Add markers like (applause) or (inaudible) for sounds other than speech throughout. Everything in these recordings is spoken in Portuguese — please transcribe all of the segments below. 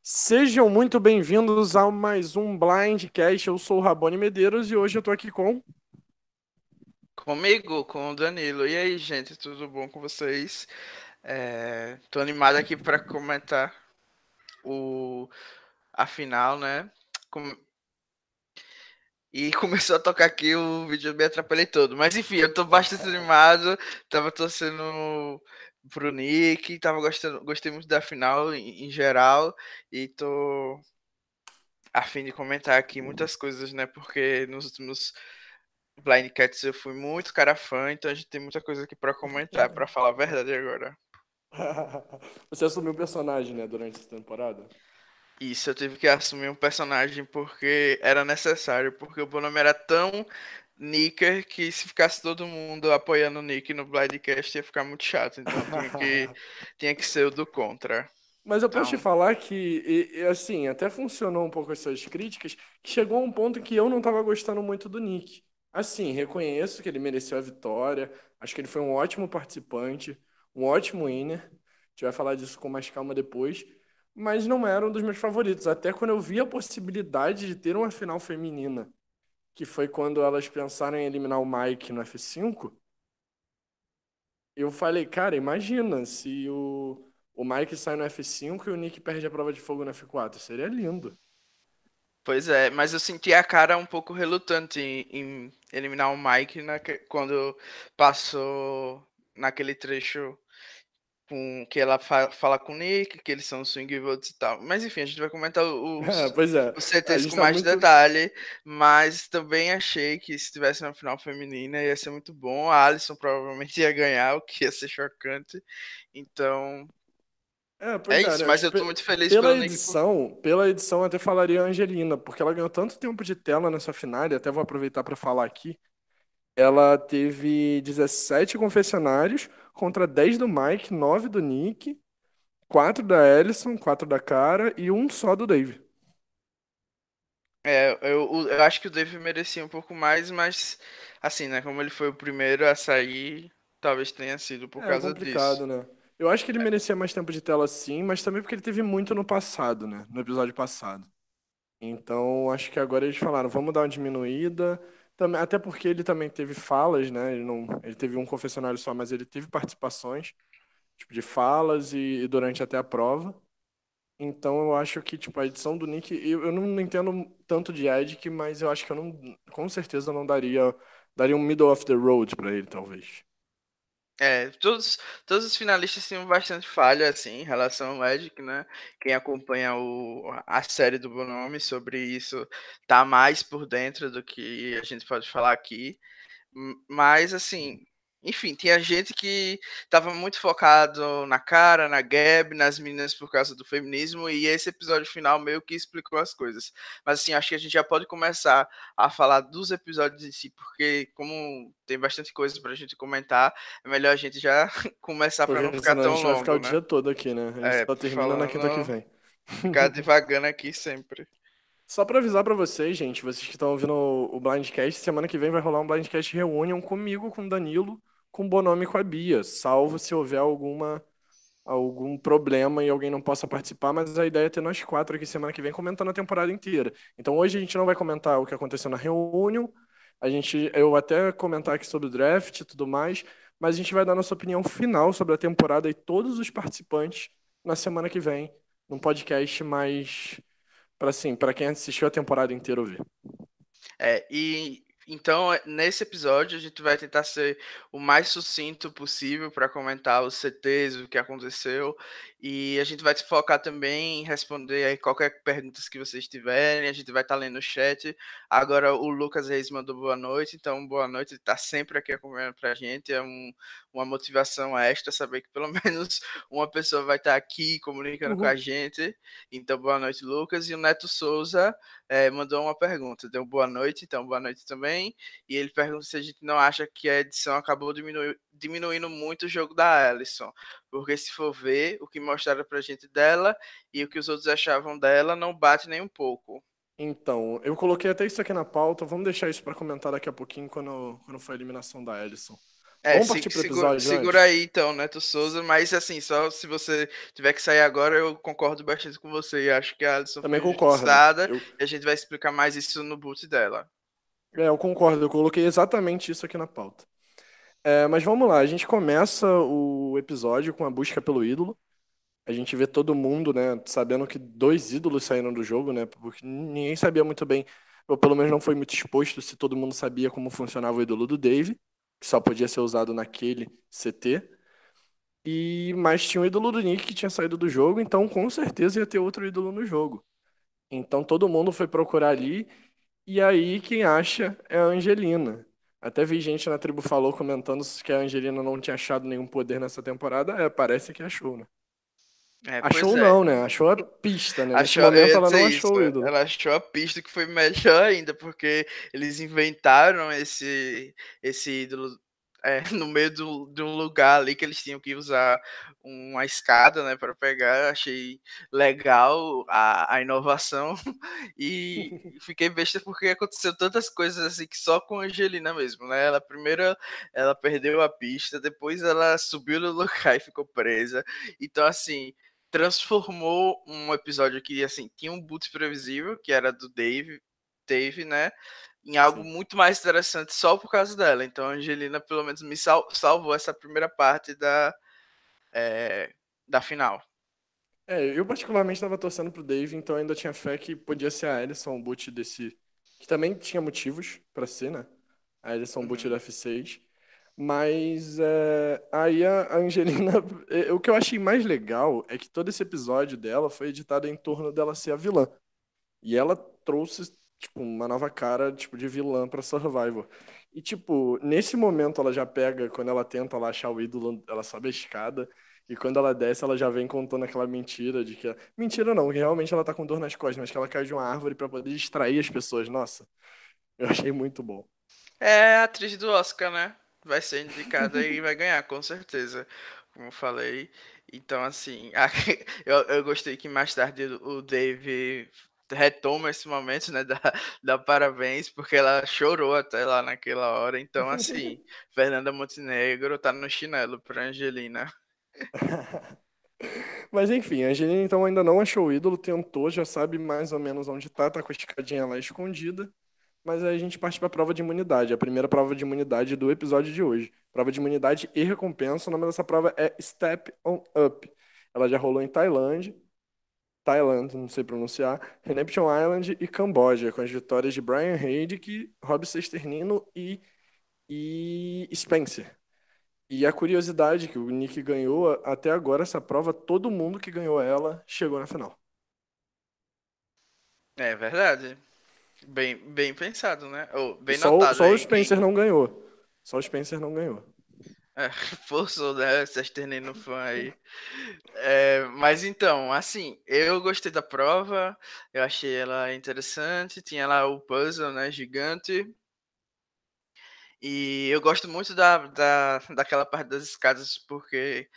Sejam muito bem-vindos a mais um Blindcast. Eu sou o Rabone Medeiros e hoje eu tô aqui com. Comigo, com o Danilo. E aí, gente, tudo bom com vocês? É, tô animado aqui para comentar o a final, né? Com- E (laughs) começou a tocar aqui o vídeo, me atrapalhei todo. Mas enfim, eu tô bastante animado. Tava torcendo pro Nick, tava gostando, gostei muito da final em, em geral. E tô a fim de comentar aqui muitas coisas, né? Porque nos últimos Blind Cats eu fui muito cara fã, então a gente tem muita coisa aqui pra comentar, pra falar a verdade agora. (laughs) Você assumiu o personagem, né, durante essa temporada? Isso, eu tive que assumir um personagem porque era necessário, porque o Bonome era tão Nicker que se ficasse todo mundo apoiando o Nick no Blindcast ia ficar muito chato, então tinha que, (laughs) tinha que ser o do contra. Mas eu posso te Então- falar que, e- e, assim, até funcionou um pouco as suas críticas, que chegou a um ponto que eu não tava gostando muito do Nick. Assim, reconheço que ele mereceu a vitória, acho que ele foi um ótimo participante, um ótimo winner. A gente vai falar disso com mais calma depois, mas não era um dos meus favoritos. Até quando eu vi a possibilidade de ter uma final feminina, que foi quando elas pensaram em eliminar o Mike no F5, eu falei, cara, imagina se o, o Mike sai no F5 e o Nick perde a prova de fogo no F4. Seria lindo. Pois é, mas eu senti a cara um pouco relutante em, em eliminar o Mike naque- quando passou naquele trecho com que ela fa- fala com o Nick, que eles são swing votes e tal. Mas enfim, a gente vai comentar (laughs) os, É, pois é. os CTs com tá mais muito- detalhe, mas também achei que se tivesse uma final feminina ia ser muito bom. A Alison provavelmente ia ganhar, o que ia ser chocante. Então, É, é é, isso, né? mas eu tô muito feliz Pela pelo Nick. edição, pela edição eu até falaria a Angelina, porque ela ganhou tanto tempo de tela nessa final, e até vou aproveitar para falar aqui. Ela teve 17 confessionários contra 10 do Mike, 9 do Nick, 4 da Ellison, 4 da Cara e um só do Dave. É, eu, eu acho que o Dave merecia um pouco mais, mas assim, né? Como ele foi o primeiro a sair, talvez tenha sido por É causa complicado, disso. né? Eu acho que ele merecia mais tempo de tela sim, mas também porque ele teve muito no passado, né? No episódio passado. Então, acho que agora eles falaram, vamos dar uma diminuída. Também, até porque ele também teve falas, né? Ele não, ele teve um confessionário só, mas ele teve participações, tipo, de falas e, e durante até a prova. Então, eu acho que, tipo, a edição do Nick, eu, eu não entendo tanto de Edic, mas eu acho que eu não, com certeza não daria, daria um middle of the road pra ele, talvez. É, todos, todos os finalistas tinham bastante falha, assim, em relação ao Magic, né? Quem acompanha o, a série do Bonome sobre isso tá mais por dentro do que a gente pode falar aqui. Mas, assim, enfim, tinha gente que tava muito focado na cara, na Gab, nas meninas por causa do feminismo, e esse episódio final meio que explicou as coisas. Mas, assim, acho que a gente já pode começar a falar dos episódios em si, porque, como tem bastante coisa pra gente comentar, é melhor a gente já (laughs) começar pra não Porque ficar senão a tão gente vai ficar o longo, né? dia todo aqui, né? A gente É, só termina na quinta que vem. Ficar (laughs) devagando aqui sempre. Só pra avisar pra vocês, gente, vocês que estão ouvindo o o Blindcast, semana que vem vai rolar um Blindcast Reunion comigo, com o Danilo, com o Bonomi com a Bia, salvo se houver alguma algum problema e alguém não possa participar, mas a ideia é ter nós quatro aqui semana que vem comentando a temporada inteira. Então hoje a gente não vai comentar o que aconteceu na Reunion, a gente eu até comentar aqui sobre o draft e tudo mais, mas a gente vai dar nossa opinião final sobre a temporada e todos os participantes na semana que vem, num podcast mais para assim, para quem assistiu a temporada inteira ouvir. É, e então é, nesse episódio a gente vai tentar ser o mais sucinto possível para comentar os CTs, o que aconteceu, e a gente vai se focar também em responder aí qualquer pergunta que vocês tiverem, a gente vai estar lendo o chat. Agora o Lucas Reis mandou boa noite, então boa noite, ele está sempre aqui acompanhando pra gente, é um, uma motivação extra saber que pelo (laughs) menos uma pessoa vai estar aqui comunicando com Uhum. a gente. Então boa noite, Lucas, e o Neto Souza é, mandou uma pergunta. Deu boa noite, então boa noite também. E ele pergunta se a gente não acha que a edição acabou diminu- diminuindo muito o jogo da Ellison. Porque se for ver o que mostraram pra gente dela e o que os outros achavam dela, não bate nem um pouco. Então, eu coloquei até isso aqui na pauta, vamos deixar isso para comentar daqui a pouquinho quando, quando for a eliminação da Ellison. É, Vamos partir pro episódio segura, segura aí então, Neto Souza, mas assim, só se você tiver que sair agora, eu concordo bastante com você. Acho que a Alison Também concordo. Eu... E a gente vai explicar mais isso no boot dela. É, eu concordo, eu coloquei exatamente isso aqui na pauta. É, mas vamos lá, a gente começa o episódio com a busca pelo ídolo. A gente vê todo mundo, né, sabendo que dois ídolos saíram do jogo, né, porque ninguém sabia muito bem, ou pelo menos não foi muito exposto se todo mundo sabia como funcionava o ídolo do Dave que só podia ser usado naquele CT. E mas tinha o ídolo do Nick que tinha saído do jogo, então com certeza ia ter outro ídolo no jogo. Então todo mundo foi procurar ali e aí quem acha é a Angelina. Até vi gente na tribo falou comentando que a Angelina não tinha achado nenhum poder nessa temporada. É, parece que achou, né? É, achou é. não, né? Achou a pista, né? Nesse momento ela não achou o ídolo. Ela achou a pista que foi melhor ainda, porque eles inventaram esse, esse ídolo é, (laughs) no meio do, de um lugar ali que eles tinham que usar uma escada, né, para pegar. Achei legal a, a inovação (laughs) e (laughs) fiquei besta porque aconteceu tantas coisas assim que só com a Angelina mesmo, né? Ela primeiro ela perdeu a pista, depois ela subiu no lugar e ficou presa. Então assim, transformou um episódio que assim tinha um boot previsível que era do Dave, Dave, né? Em algo Sim. muito mais interessante só por causa dela. Então a Angelina pelo menos me sal salvou essa primeira parte da é, da final. É, eu particularmente estava torcendo pro Dave, então ainda tinha fé que podia ser a Alison boot desse que também tinha motivos para ser, né? A Alison uhum. boot do F6. Mas é, aí a Angelina. (laughs) o que eu achei mais legal é que todo esse episódio dela foi editado em torno dela ser a vilã. E ela trouxe tipo, uma nova cara tipo, de vilã pra Survivor. E, tipo, nesse momento ela já pega, quando ela tenta lá achar o ídolo, ela sobe a escada. E quando ela desce, ela já vem contando aquela mentira de que. Mentira não, realmente ela tá com dor nas costas, mas que ela caiu de uma árvore para poder distrair as pessoas. Nossa, eu achei muito bom. É a atriz do Oscar, né? vai ser indicada e vai ganhar, com certeza. Como eu falei. Então, assim, (laughs) eu, eu gostei que mais tarde o Dave retoma esse momento, né, da, (laughs) da parabéns, porque ela chorou até lá naquela hora. Então, assim, (laughs) Fernanda Montenegro tá no chinelo pra Angelina. (laughs) Mas enfim, a Angelina então ainda não achou o ídolo, tentou, já sabe mais ou menos onde tá, tá com a escadinha lá escondida. Mas aí a gente parte para a prova de imunidade, a primeira prova de imunidade do episódio de hoje. Prova de imunidade e recompensa. O nome dessa prova é Step on Up. Ela já rolou em Tailândia, Tailândia, não sei pronunciar, Redemption Island e Camboja, com as vitórias de Brian Haydick, Rob Sesternino e, e Spencer. E a curiosidade que o Nick ganhou, até agora essa prova, todo mundo que ganhou ela chegou na final. É verdade. Bem, bem pensado, né? Ou bem só, notado. Só o Spencer não ganhou. Só o Spencer não ganhou. É, (laughs) forçou, né? Sesternei no fã aí. É, mas então, assim, eu gostei da prova, eu achei ela interessante, tinha lá o puzzle, né, gigante. E eu gosto muito da, da, daquela parte das escadas, porque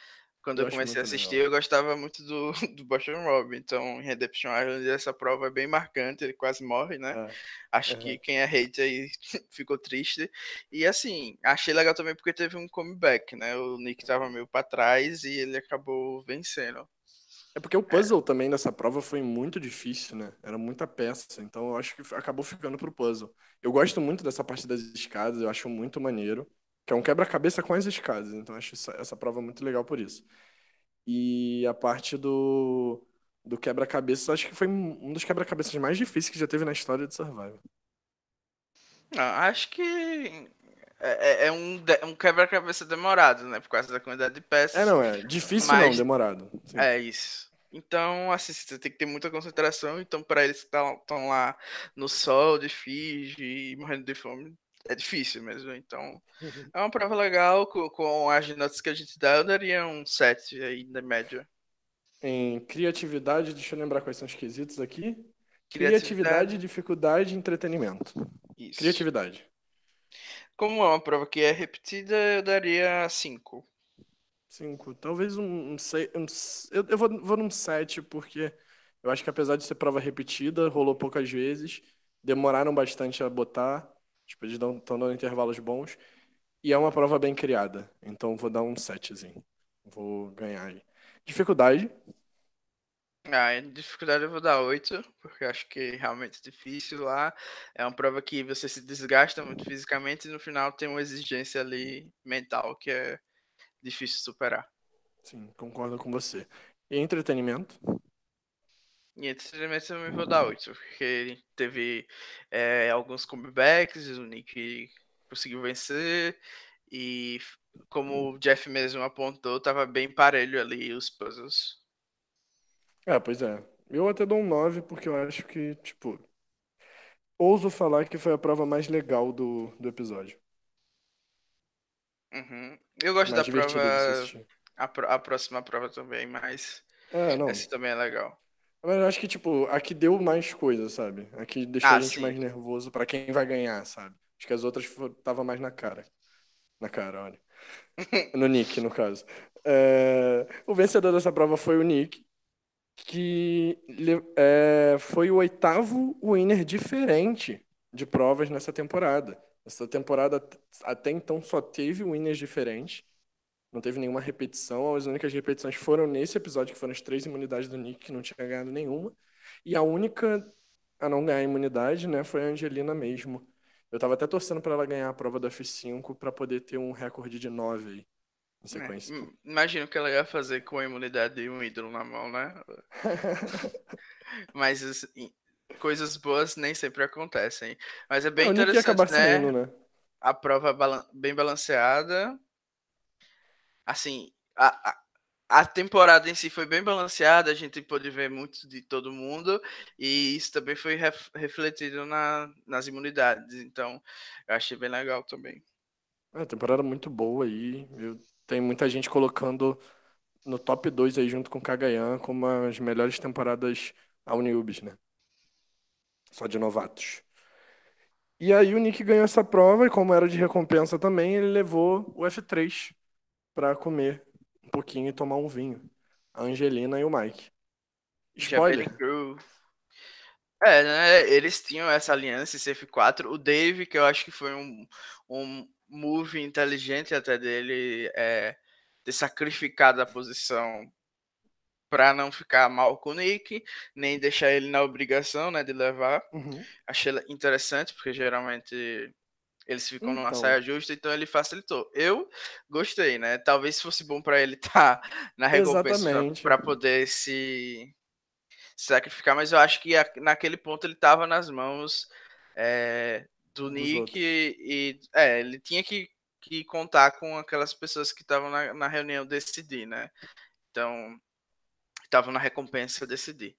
quando eu, eu comecei a assistir, legal. eu gostava muito do, (laughs) do Boston Rob. Então, em Redemption Island, essa prova é bem marcante, ele quase morre, né? É. Acho uhum. que quem é hate aí (laughs) ficou triste. E assim, achei legal também porque teve um comeback, né? O Nick tava meio para trás e ele acabou vencendo. É porque o puzzle é. também nessa prova foi muito difícil, né? Era muita peça, então eu acho que acabou ficando pro puzzle. Eu gosto muito dessa parte das escadas, eu acho muito maneiro que é um quebra-cabeça com as escadas. Então, acho essa, essa prova muito legal por isso. E a parte do, do quebra-cabeça, acho que foi um dos quebra-cabeças mais difíceis que já teve na história de Survival. Não, acho que é, é, é um, um quebra-cabeça demorado, né? Por causa da quantidade de peças. É, não, é difícil mas... não, demorado. Sim. É isso. Então, assim, você tem que ter muita concentração. Então, para eles que estão lá no sol, de Fiji, morrendo de fome, é difícil mesmo. Então, (laughs) é uma prova legal. Com, com, as notas que a gente dá, eu daria um 7 aí na média. Em criatividade, deixa eu lembrar quais são os quesitos aqui. Criatividade, dificuldade e entretenimento. Isso. Criatividade. Como é uma prova que é repetida, eu daria 5. 5. Talvez um, um, um eu, eu vou, vou num 7, porque eu acho que apesar de ser prova repetida, rolou poucas vezes, demoraram bastante a botar. Tipo, eles estão dando intervalos bons. E é uma prova bem criada. Então vou dar um setzinho. Vou ganhar aí. Dificuldade. Ah, em dificuldade eu vou dar 8, porque acho que realmente é difícil lá. É uma prova que você se desgasta muito fisicamente e no final tem uma exigência ali mental que é difícil superar. Sim, concordo com você. E entretenimento? E entretenimento eu também vou dar 8, porque teve é, alguns comebacks, o Nick conseguiu vencer, e como o Jeff mesmo apontou, tava bem parelho ali os puzzles. É, pois é. Eu até dou um 9 porque eu acho que, tipo, ouso falar que foi a prova mais legal do, do episódio. Uhum. Eu gosto Mais da prova, a, a próxima prova também, mas É, essa também é legal. Mas eu acho que, tipo, aqui deu mais coisa, sabe? Aqui deixou Ah, a gente sim. mais nervoso pra quem vai ganhar, sabe? Acho que as outras tava mais na cara. Na cara, olha. (laughs) No Nick, no caso. É, O vencedor dessa prova foi o Nick, que é, foi o oitavo winner diferente de provas nessa temporada. Essa temporada até então só teve winners diferentes. Não teve nenhuma repetição. As únicas repetições foram nesse episódio, que foram as três imunidades do Nick, que não tinha ganhado nenhuma. E a única a não ganhar imunidade, né, foi a Angelina mesmo. Eu tava até torcendo pra ela ganhar a prova do F5 pra poder ter um recorde de 9 aí, em É, sequência. im- Imagina o que ela ia fazer com a imunidade de um ídolo na mão, né? (laughs) Mas assim, coisas boas nem sempre acontecem. Mas é bem É, o Nick ia acabar interessante, né? saindo, né? A prova bem balanceada. Assim, a, a, a temporada em si foi bem balanceada, a gente pôde ver muito de todo mundo, e isso também foi ref- refletido na, nas imunidades. Então, eu achei bem legal também. É, temporada muito boa aí. Tem muita gente colocando no top 2 aí junto com o Kagayan como as melhores temporadas ao Newbies, né? Só de novatos. E aí o Nick ganhou essa prova e como era de recompensa também, ele levou o F3 pra comer um pouquinho e tomar um vinho. A Angelina e o Mike. Javelin Spoiler. É, né? Eles tinham essa aliança, esse F4. O Dave, que eu acho que foi um, um move inteligente até dele, é, ter sacrificado a posição para não ficar mal com o Nick, nem deixar ele na obrigação, né, de levar. Uhum. Achei interessante, porque geralmente eles ficam numa Então. saia justa, então ele facilitou. Eu gostei, né? Talvez fosse bom para ele estar (laughs) na recompensa para poder se sacrificar, mas eu acho que naquele ponto ele estava nas mãos é, do Nick e, e, é, ele tinha que, que contar com aquelas pessoas que estavam na, na reunião decidir, né? Então, estavam na recompensa decidir.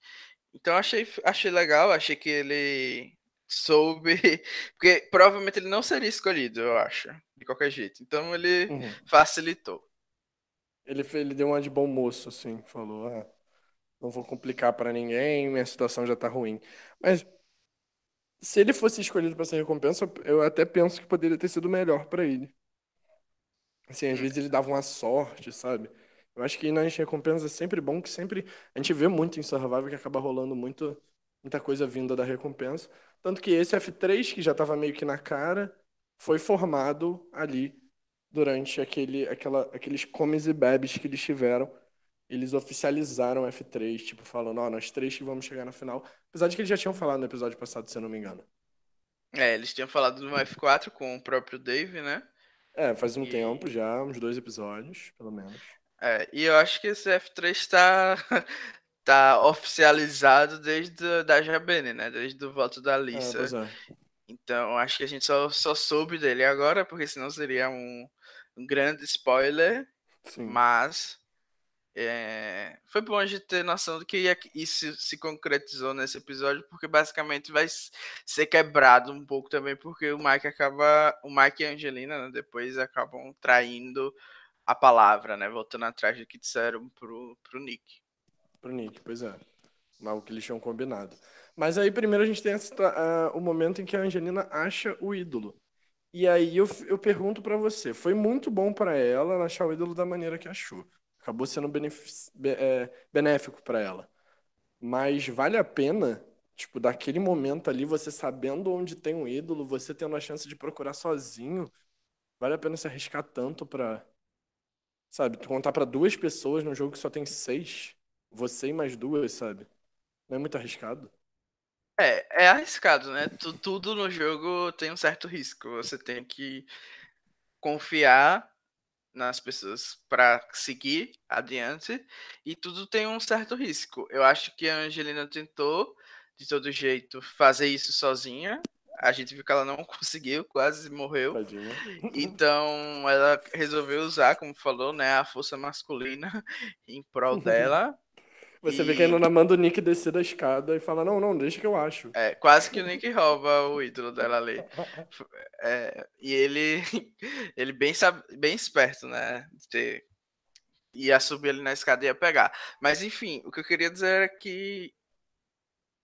Então achei, achei legal, achei que ele soube, (laughs) porque provavelmente ele não seria escolhido, eu acho, de qualquer jeito. Então ele Uhum. facilitou. Ele, ele deu uma de bom moço, assim, falou, ah, não vou complicar pra ninguém, minha situação já tá ruim. Mas se ele fosse escolhido pra essa recompensa, eu até penso que poderia ter sido melhor pra ele. Assim, às Hum. vezes ele dava uma sorte, sabe? Eu acho que nas recompensas é sempre bom que sempre a gente vê muito em Survival que acaba rolando muito, muita coisa vinda da recompensa. Tanto que esse F3, que já tava meio que na cara, foi formado ali durante aquele, aquela, aqueles comes e bebes que eles tiveram. Eles oficializaram o F3, tipo, falando, ó, nós três que vamos chegar na final. Apesar de que eles já tinham falado no episódio passado, se eu não me engano. É, eles tinham falado no F4 com o próprio Dave, né? É, faz um E- tempo já, uns dois episódios, pelo menos. É, e eu acho que esse F3 está (laughs) tá oficializado desde a- da Jabene, né? Desde o voto da É, Alissa. pois é. Então acho que a gente só, só soube dele agora, porque senão seria um, um grande spoiler. Sim. Mas é, foi bom a gente ter noção de que ia- isso se concretizou nesse episódio, porque basicamente vai ser quebrado um pouco também, porque o Mike acaba. O Mike e a Angelina né, depois acabam traindo a palavra, né? Voltando atrás do que disseram pro, pro Nick. Pro Nick, pois é. Algo que eles tinham combinado. Mas aí primeiro a gente tem o momento em que a Angelina acha o ídolo. E aí eu, eu pergunto pra você, foi muito bom pra ela achar o ídolo da maneira que achou. Acabou sendo be- é, benéfico pra ela. Mas vale a pena, tipo, daquele momento ali, você sabendo onde tem um ídolo, você tendo a chance de procurar sozinho, Vale a pena se arriscar tanto pra, sabe, contar pra duas pessoas num jogo que só tem seis? Você e mais duas, sabe? Não é muito arriscado? É, é arriscado, né? Tu- Tudo no jogo tem um certo risco. Você tem que confiar nas pessoas para seguir adiante e tudo tem um certo risco. Eu acho que a Angelina tentou de todo jeito fazer isso sozinha. A gente viu que ela não (laughs) conseguiu, quase morreu. Tadinha. Então ela resolveu usar, como falou, né, a força masculina (laughs) em prol dela. (laughs) Você vê E- que ainda não manda o Nick descer da escada e fala, não, não, deixa que eu acho. É, quase que o Nick rouba o ídolo dela ali. (laughs) É, e ele, (laughs) ele bem, sabe, bem esperto, né? de ter- ia subir ali na escada e ia pegar. Mas enfim, o que eu queria dizer é que,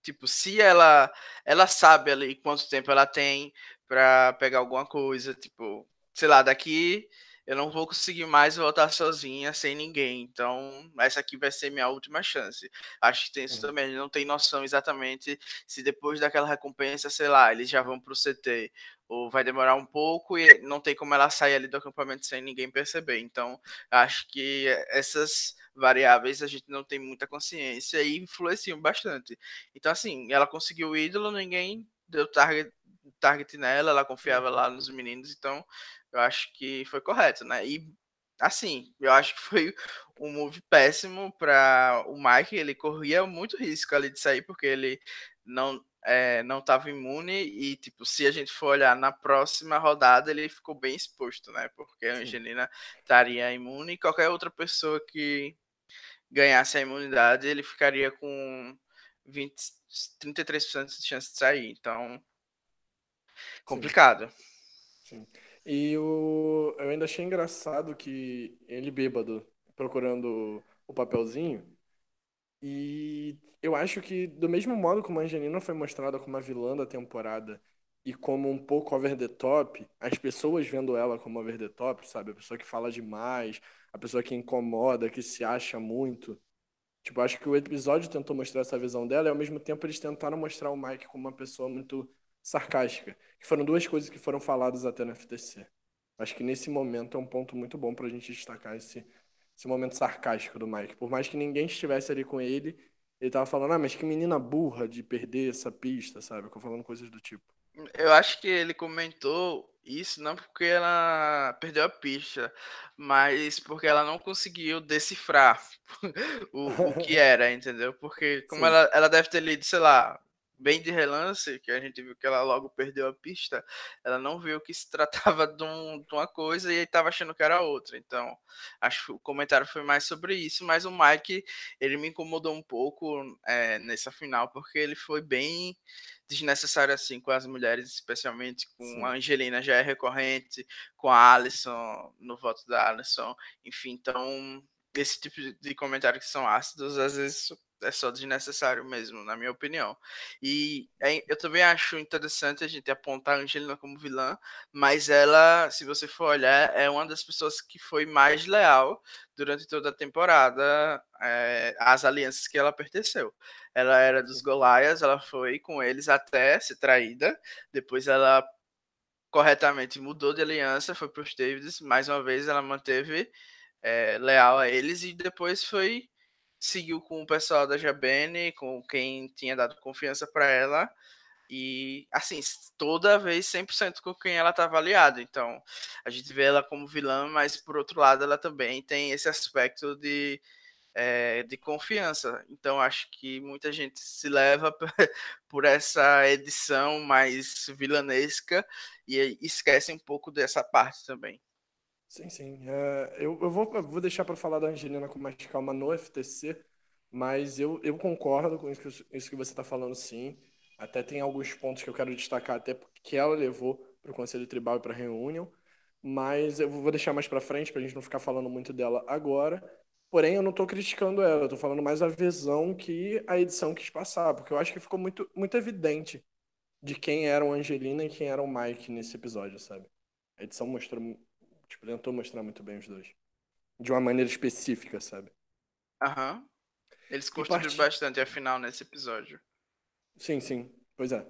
tipo, se ela, ela sabe ali quanto tempo ela tem pra pegar alguma coisa, tipo, sei lá, daqui eu não vou conseguir mais voltar sozinha sem ninguém. Então, essa aqui vai ser minha última chance. Acho que tem isso também. Ele não tem noção exatamente se depois daquela recompensa, sei lá, eles já vão pro CT ou vai demorar um pouco e não tem como ela sair ali do acampamento sem ninguém perceber. Então, acho que essas variáveis a gente não tem muita consciência e influenciam bastante. Então, assim, ela conseguiu o ídolo, ninguém deu target, target nela, ela confiava lá nos meninos, então eu acho que foi correto, né? E assim, eu acho que foi (laughs) um move péssimo para o Mike, ele corria muito risco ali de sair, porque ele não é, não estava imune e, tipo, se a gente for olhar na próxima rodada, ele ficou bem exposto, né? Porque a Sim. Angelina estaria imune e qualquer outra pessoa que ganhasse a imunidade, ele ficaria com 20, 33% de chance de sair. Então, complicado. Sim. E o... eu ainda achei engraçado que ele bêbado, procurando o papelzinho, e eu acho que do mesmo modo como a Angelina foi mostrada como a vilã da temporada e como um pouco over the top, as pessoas vendo ela como over the top, sabe? A pessoa que fala demais, a pessoa que incomoda, que se acha muito. Tipo, acho que o episódio tentou mostrar essa visão dela e ao mesmo tempo eles tentaram mostrar o Mike como uma pessoa muito sarcástica. Que foram duas coisas que foram faladas até no FTC. Acho que nesse momento é um ponto muito bom pra gente destacar esse, esse momento sarcástico do Mike. Por mais que ninguém estivesse ali com ele, ele tava falando, ah, mas que menina burra de perder essa pista, sabe? Ficou falando coisas do tipo. Eu acho que ele comentou isso não porque ela perdeu a pista, mas porque ela não conseguiu decifrar (laughs) o, o que (laughs) era, entendeu? Porque como Sim. ela, ela deve ter lido, sei lá, bem de relance, que a gente viu que ela logo perdeu a pista, ela não viu que se (laughs) tratava de, um- de uma coisa e estava achando que era outra. Então, acho que o comentário foi mais sobre isso, mas o Mike, ele me incomodou um pouco é, nessa final, porque ele foi bem desnecessário assim com as mulheres, especialmente com Sim. a Angelina já é recorrente, com a Alison no voto da Alison, enfim, então esse tipo de- de comentário que são ácidos às vezes é só desnecessário mesmo, na minha opinião. E é- eu também acho interessante a gente apontar a Angelina como vilã, mas ela, se você for olhar, é uma das pessoas que foi mais leal durante toda a temporada é, às alianças que ela pertenceu. Ela era dos Golaias, ela foi com eles até ser traída. Depois ela corretamente mudou de aliança, foi para os Davids. Mais uma vez ela manteve é, leal a eles e depois foi seguiu com o pessoal da Jabene, com quem tinha dado confiança para ela. E assim, toda vez 100% com quem ela estava aliada. Então, a gente vê ela como vilã, mas por outro lado, ela também tem esse aspecto de é, de confiança. Então, acho que muita gente se leva (laughs) por essa edição mais vilanesca e esquece um pouco dessa parte também. Sim, sim. É, eu, eu vou, eu vou deixar para falar da Angelina com mais calma no FTC, mas eu, eu concordo com isso, que- isso que você está falando, sim. Até tem alguns pontos que eu quero destacar, até porque ela levou para o Conselho Tribal e para a Reunion, mas eu vou deixar mais para frente para a gente não ficar falando muito dela agora. Porém, eu não estou criticando ela, tô falando mais a visão que a edição quis passar, porque eu acho que ficou muito, muito evidente de quem era o Angelina e quem era o Mike nesse episódio, sabe? A edição mostrou, tipo, tentou mostrar muito bem os dois. De uma maneira específica, sabe? Aham. Eles E construíram parti... bastante a final nesse episódio. Sim, sim, pois é.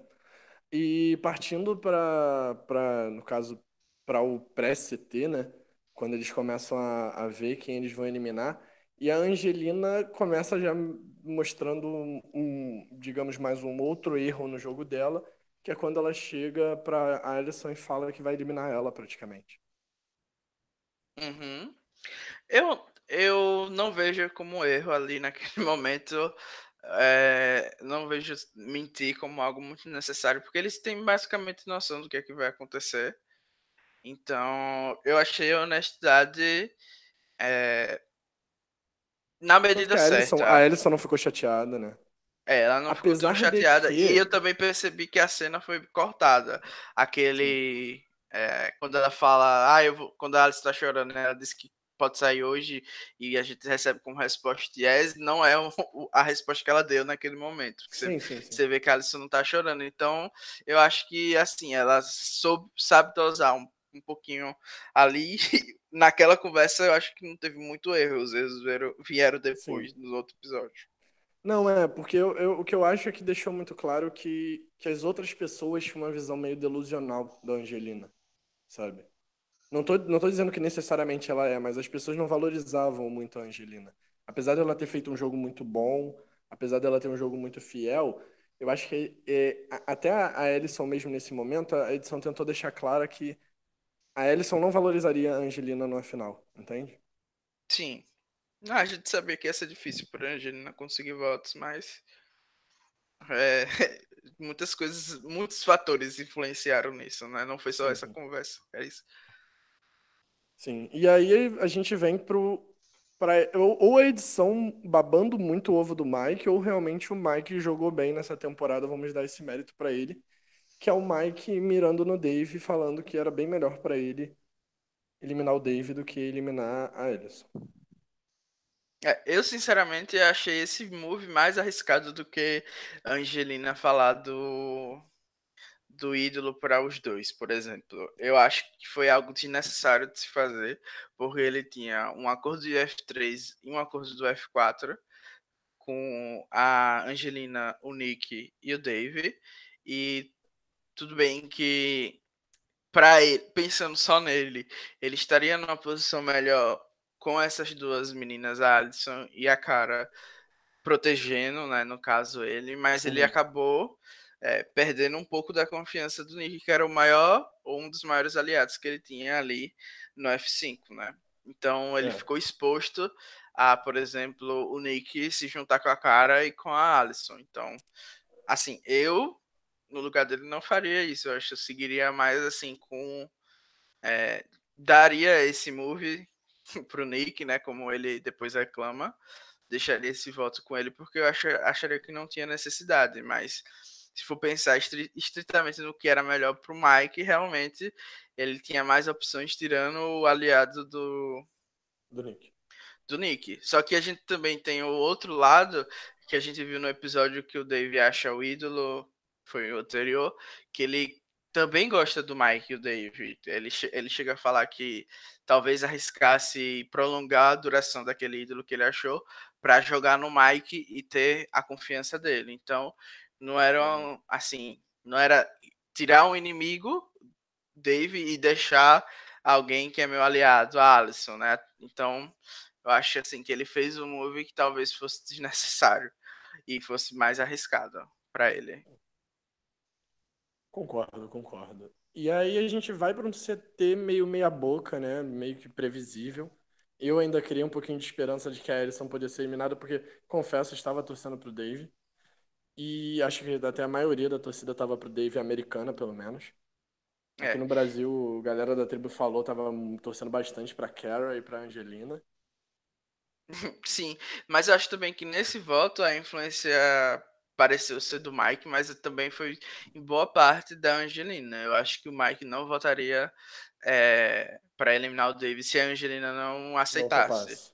E partindo para, para, no caso, para o pré-CT, né? Quando eles começam a, a ver quem eles vão eliminar. E a Angelina começa já mostrando um, um, digamos, mais um outro erro no jogo dela, que é quando ela chega para a Alison e fala que vai eliminar ela praticamente. Uhum. Eu, eu não vejo como erro ali naquele (laughs) momento. É, não vejo mentir como algo muito necessário, porque eles têm basicamente noção do que é que vai acontecer. Então, eu achei a honestidade é, na medida a certa. Alison, a Alison não ficou chateada, né? É, ela não Apesar ficou chateada. Que... E eu também percebi que a cena foi cortada. Aquele. É, quando ela fala. Ah, eu vou... Quando a Alice tá chorando, né, ela disse que pode sair hoje e a gente recebe como resposta yes, não é a resposta que ela deu naquele momento. Sim, você, sim, sim. você vê que a Alice não tá chorando. Então, eu acho que, assim, ela soube, sabe dosar um, um pouquinho ali. (laughs) Naquela conversa, eu acho que não teve muito erro. Os erros vieram, vieram depois, nos outros episódios. Não, é, porque eu, eu, o que eu acho é que deixou muito claro que, que as outras pessoas tinham uma visão meio delusional da Angelina, sabe? Não tô, não tô dizendo que necessariamente ela é, mas as pessoas não valorizavam muito a Angelina. Apesar dela ter feito um jogo muito bom, apesar dela ter um jogo muito fiel, eu acho que é, até a Ellison mesmo nesse momento, a edição tentou deixar clara que a Ellison não valorizaria a Angelina no final, entende? Sim, ah, a gente sabia que ia ser difícil para a Angelina conseguir votos, mas é, (laughs) muitas coisas, muitos fatores influenciaram nisso, né? Não foi só sim, essa conversa, é isso. Sim, e aí a gente vem pro pra, ou a edição babando muito o ovo do Mike, ou realmente o Mike jogou bem nessa temporada, vamos dar esse mérito para ele, que é o Mike mirando no Dave, falando que era bem melhor para ele eliminar o Dave do que eliminar a Ellison. É, eu, sinceramente, achei esse move mais arriscado do que a Angelina falar do, do ídolo para os dois, por exemplo. Eu acho que foi algo desnecessário de se fazer, porque ele tinha um acordo de F3 e um acordo do F4 com a Angelina, o Nick e o Dave. E tudo bem que para ele, pensando só nele, ele estaria numa posição melhor com essas duas meninas, a Alison e a Cara, protegendo, né, no caso ele, mas ele acabou é, perdendo um pouco da confiança do Nick, que era o maior ou um dos maiores aliados que ele tinha ali no F5, né? Então ele é. ficou exposto a, por exemplo, o Nick se juntar com a Cara e com a Alison. Então, assim, eu no lugar dele não faria isso. Eu acho que eu seguiria mais assim com é, daria esse move (laughs) pro Nick, né? Como ele depois reclama, deixaria esse voto com ele, porque eu acho, acharia que não tinha necessidade, mas se for pensar estritamente no que era melhor pro Mike, realmente ele tinha mais opções tirando o aliado do. Do Nick. Do Nick. Só que a gente também tem o outro lado que a gente viu no episódio que o Dave acha o ídolo, foi o anterior, que ele também gosta do Mike, o Dave. Ele, ele chega a falar que talvez arriscasse prolongar a duração daquele ídolo que ele achou para jogar no Mike e ter a confiança dele. Então, não era assim, não era tirar um inimigo, Dave, e deixar alguém que é meu aliado, a Alisson, né? Então, eu acho assim que ele fez um move que talvez fosse desnecessário e fosse mais arriscado para ele. Concordo, concordo. E aí a gente vai para um CT meio meia boca, né? Meio que previsível. Eu ainda queria um pouquinho de esperança de que a Ellison podia ser eliminada, porque, confesso, estava torcendo pro Dave. E acho que até a maioria da torcida estava pro Dave americana, pelo menos. Aqui é. no Brasil, a galera da tribo falou, tava torcendo bastante pra Kara e pra Angelina. (laughs) Sim, mas eu acho também que nesse voto a influência pareceu ser do Mike, mas também foi em boa parte da Angelina. Eu acho que o Mike não votaria é, para eliminar o Davis se a Angelina não aceitasse.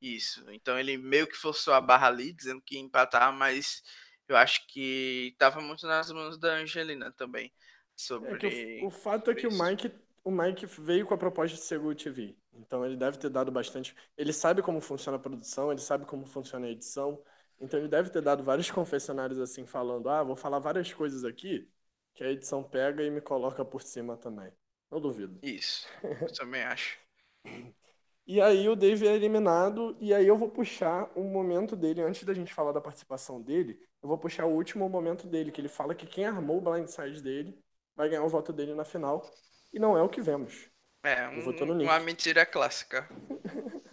Isso. Então ele meio que forçou a barra ali, dizendo que ia empatar, mas eu acho que estava muito nas mãos da Angelina também. Sobre é o, o, fato é que isso. o Mike, o Mike veio com a proposta de ser Good TV. Então ele deve ter dado bastante. Ele sabe como funciona a produção, ele sabe como funciona a edição. Então ele deve ter dado vários (laughs) confessionários assim, falando: ah, vou falar várias coisas aqui, que a edição pega e me coloca por cima também. Não duvido. Isso. Eu também acho. (laughs) E aí o Dave é eliminado, e aí eu vou puxar um momento dele, antes da gente falar da participação dele, eu vou puxar o último momento dele, que ele fala que quem armou o blindside dele vai ganhar o voto dele na final, e não é o que vemos. É, um, uma mentira clássica. (laughs)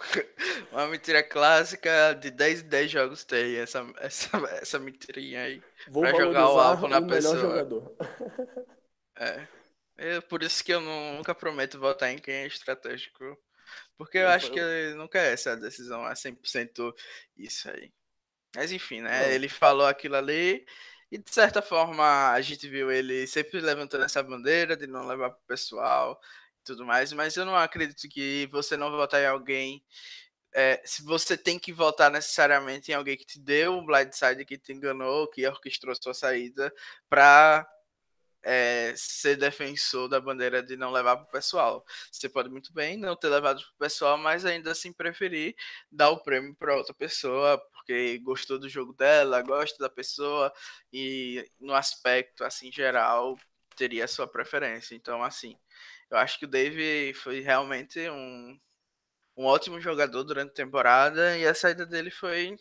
(laughs) uma mentira clássica de 10 em 10 jogos tem essa, essa, essa mentirinha aí. Vou pra jogar o alvo na o pessoa. melhor jogador. É. É por isso que eu nunca prometo votar em quem é estratégico. Porque eu acho que nunca é essa decisão é 100% isso aí. Mas enfim, né? Ele falou aquilo ali e de certa forma a gente viu ele sempre levantando essa bandeira de não levar pro pessoal tudo mais, mas eu não acredito que você não votar em alguém é, se você tem que votar necessariamente em alguém que te deu um blindside, que te enganou, que orquestrou sua saída, para é, ser defensor da bandeira de não levar para o pessoal. Você pode muito bem não ter levado para o pessoal, mas ainda assim preferir dar o prêmio para outra pessoa, porque gostou do jogo dela, gosta da pessoa e no aspecto assim geral teria a sua preferência. Então, assim, eu acho que o Dave foi realmente um, um ótimo jogador durante a temporada e a saída dele foi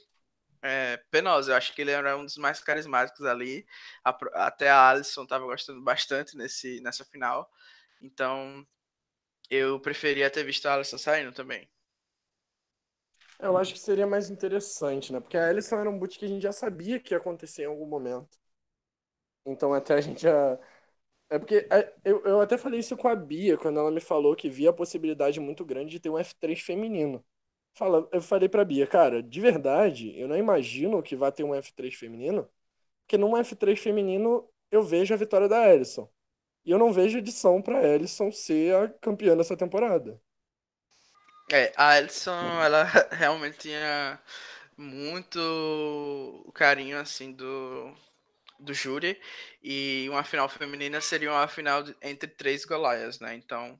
é, penosa. Eu acho que ele era um dos mais carismáticos ali. A, até a Alisson estava gostando bastante nesse, nessa final. Então, eu preferia ter visto a Alisson saindo também. Eu acho que seria mais interessante, né? Porque a Alisson era um boot que a gente já sabia que ia acontecer em algum momento. Então, até a gente já. É porque é, eu, eu até falei isso com a Bia quando ela me falou que via a possibilidade muito grande de ter um F3 feminino. Fala, eu falei pra Bia, cara, de verdade, eu não imagino que vai ter um F3 feminino, porque num F3 feminino eu vejo a vitória da Ellison. E eu não vejo edição pra Ellison ser a campeã dessa temporada. É, a Ellison, ela (laughs) realmente tinha muito carinho, assim, do, do júri. E uma final feminina seria uma final entre três Golias, né? Então,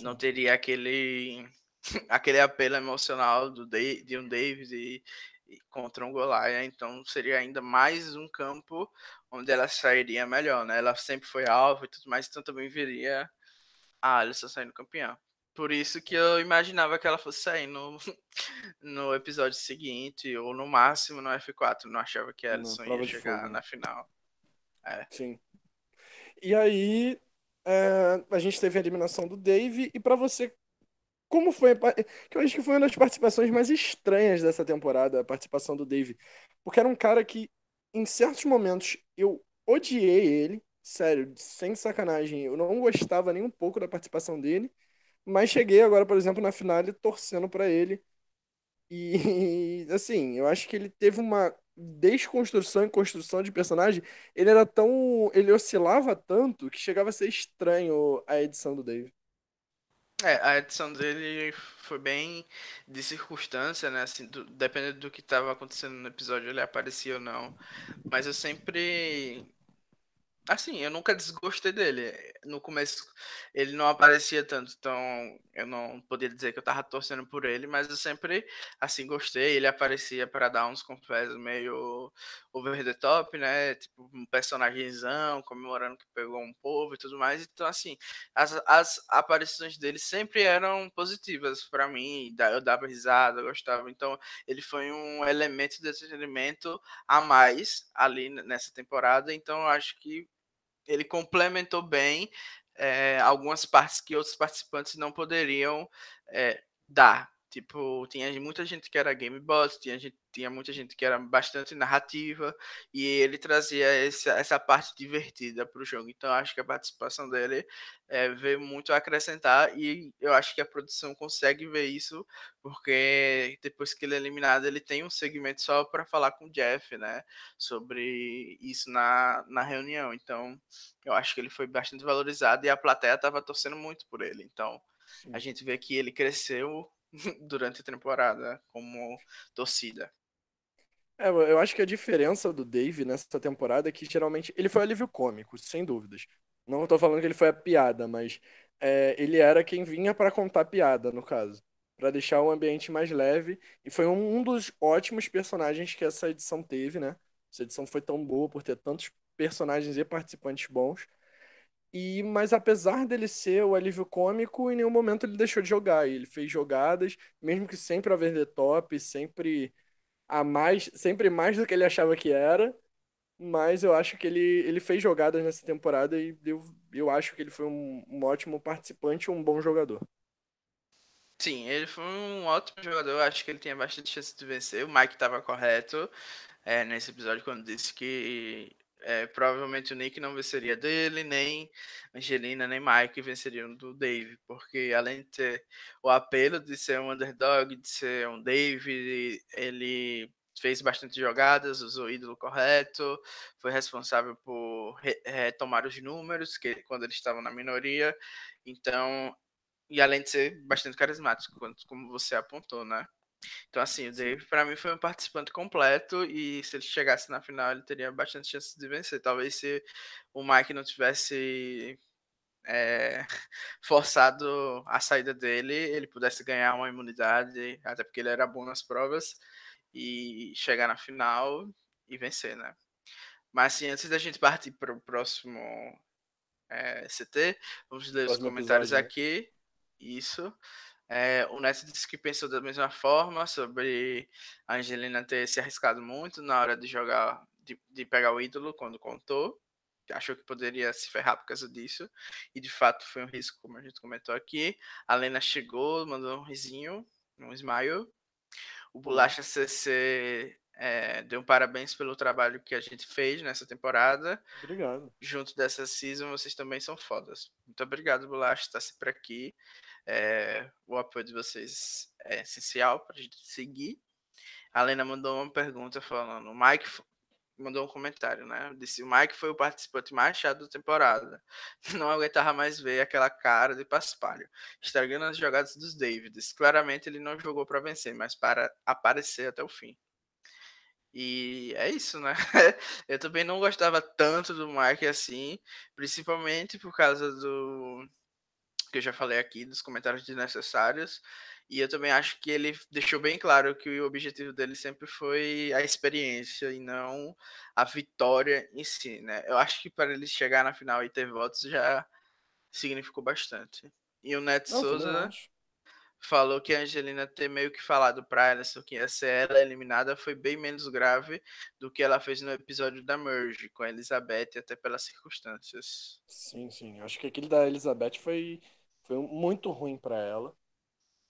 não teria aquele (laughs) aquele apelo emocional do de um Davis e, e contra um Goliath, então seria ainda mais um campo onde ela sairia melhor, né? Ela sempre foi alvo e tudo mais, então também viria a Alisson saindo campeã. Por isso que eu imaginava que ela fosse sair no, (laughs) no episódio seguinte, ou no máximo no F4. Não achava que a Alisson ia chegar fogo. na final. É. Sim. E aí, é, a gente teve a eliminação do Dave, e para você, como foi. Que eu acho que foi uma das participações mais estranhas dessa temporada, a participação do Dave. Porque era um cara que, em certos momentos, eu odiei ele. Sério, sem sacanagem. Eu não gostava nem um pouco da participação dele. Mas cheguei agora, por exemplo, na final torcendo para ele. E, (laughs) assim, eu acho que ele teve uma desconstrução e construção de personagem. Ele era tão. Ele oscilava tanto que chegava a ser estranho a edição do Dave. É, a edição dele foi bem de circunstância, né? Assim, do, dependendo do que estava acontecendo no episódio, ele aparecia ou não. Mas eu sempre Assim, eu nunca desgostei dele. No começo ele não aparecia tanto, então eu não podia dizer que eu tava torcendo por ele, mas eu sempre, assim, gostei. Ele aparecia para dar uns confessos meio over the top, né? Tipo, um personagemzão, comemorando que pegou um povo e tudo mais. Então, assim, as, as aparições dele sempre eram positivas para mim. Eu dava risada, eu gostava. Então, ele foi um elemento de entretenimento a mais ali nessa temporada. Então, eu acho que ele complementou bem é, algumas partes que outros participantes não poderiam é, dar. Tipo, tinha muita gente que era gamebot, tinha, gente, tinha muita gente que era bastante narrativa, e ele trazia essa, essa parte divertida para o jogo. Então, acho que a participação dele é, veio muito a acrescentar, e eu acho que a produção consegue ver isso, porque depois que ele é eliminado, ele tem um segmento só para falar com o Jeff, né, sobre isso na, na reunião. Então, eu acho que ele foi bastante valorizado, e a plateia estava torcendo muito por ele. Então, Sim. a gente vê que ele cresceu (laughs) durante a temporada como torcida. É, eu acho que a diferença do Dave nessa temporada é que geralmente ele foi alívio cômico, sem dúvidas. Não estou falando que ele foi a piada, mas é, ele era quem vinha para contar piada, no caso, para deixar o ambiente mais leve. E foi um, um dos ótimos personagens que essa edição teve, né? Essa edição foi tão boa por ter tantos personagens e participantes bons. E, mas apesar dele ser o alívio cômico, em nenhum momento ele deixou de jogar. Ele fez jogadas, mesmo que sempre over the top, sempre a mais, sempre mais do que ele achava que era. Mas eu acho que ele, ele fez jogadas nessa temporada e eu, eu acho que ele foi um, um ótimo participante um bom jogador. Sim, ele foi um ótimo jogador. Acho que ele tinha bastante chance de vencer. O Mike estava correto é, nesse episódio quando disse que é, provavelmente o Nick não venceria dele, nem Angelina, nem Mike venceriam do Dave, porque além de ter o apelo de ser um underdog, de ser um Dave, ele fez bastante jogadas, usou o ídolo correto, foi responsável por retomar os números que quando eles estavam na minoria. Então, e além de ser bastante carismático, como você apontou, né? Então, assim, o Dave, para mim, foi um participante completo e se ele chegasse na final, ele teria bastante chance de vencer. Talvez se o Mike não tivesse é, (laughs) forçado a saída dele, ele pudesse ganhar uma imunidade, até porque ele era bom nas provas, e chegar na final e vencer, né? Mas, assim, antes da gente partir para o próximo é, CT, vamos ler os comentários episódio, né? aqui. Isso. É, o Neto disse que pensou da mesma forma sobre a Angelina ter se arriscado muito na hora de jogar, de, de pegar o ídolo quando contou. Achou que poderia se ferrar por causa disso. E de fato foi um risco, como a gente comentou aqui. A Lena chegou, mandou um risinho, um smile. O Bolacha CC é, deu um parabéns pelo trabalho que a gente fez nessa temporada. Obrigado. Junto dessa season, vocês também são fodas. Muito obrigado, Bolacha, está sempre aqui. É, o apoio de vocês é essencial para a gente seguir. A Lena mandou uma pergunta falando: o Mike mandou um comentário, né? Disse: o Mike foi o participante mais chato da temporada. (laughs) Não aguentava mais ver aquela cara de paspalho, estragando as jogadas dos Davids. Claramente ele não jogou para vencer, mas para aparecer até o fim. E é isso, né? (laughs) Eu também não gostava tanto do Mike assim, principalmente por causa do que eu já falei aqui dos comentários desnecessários. E eu também acho que ele deixou bem claro que o objetivo dele sempre foi a experiência e não a vitória em si, né? Eu acho que para ele chegar na final e ter votos já significou bastante. E o Neto Souza falou que a Angelina ter meio que falado para ela que ia ser ela eliminada foi bem menos grave do que ela fez no episódio da Merge com a Elizabeth, até pelas circunstâncias. Sim, sim. Acho que aquele da Elizabeth foi foi muito ruim para ela.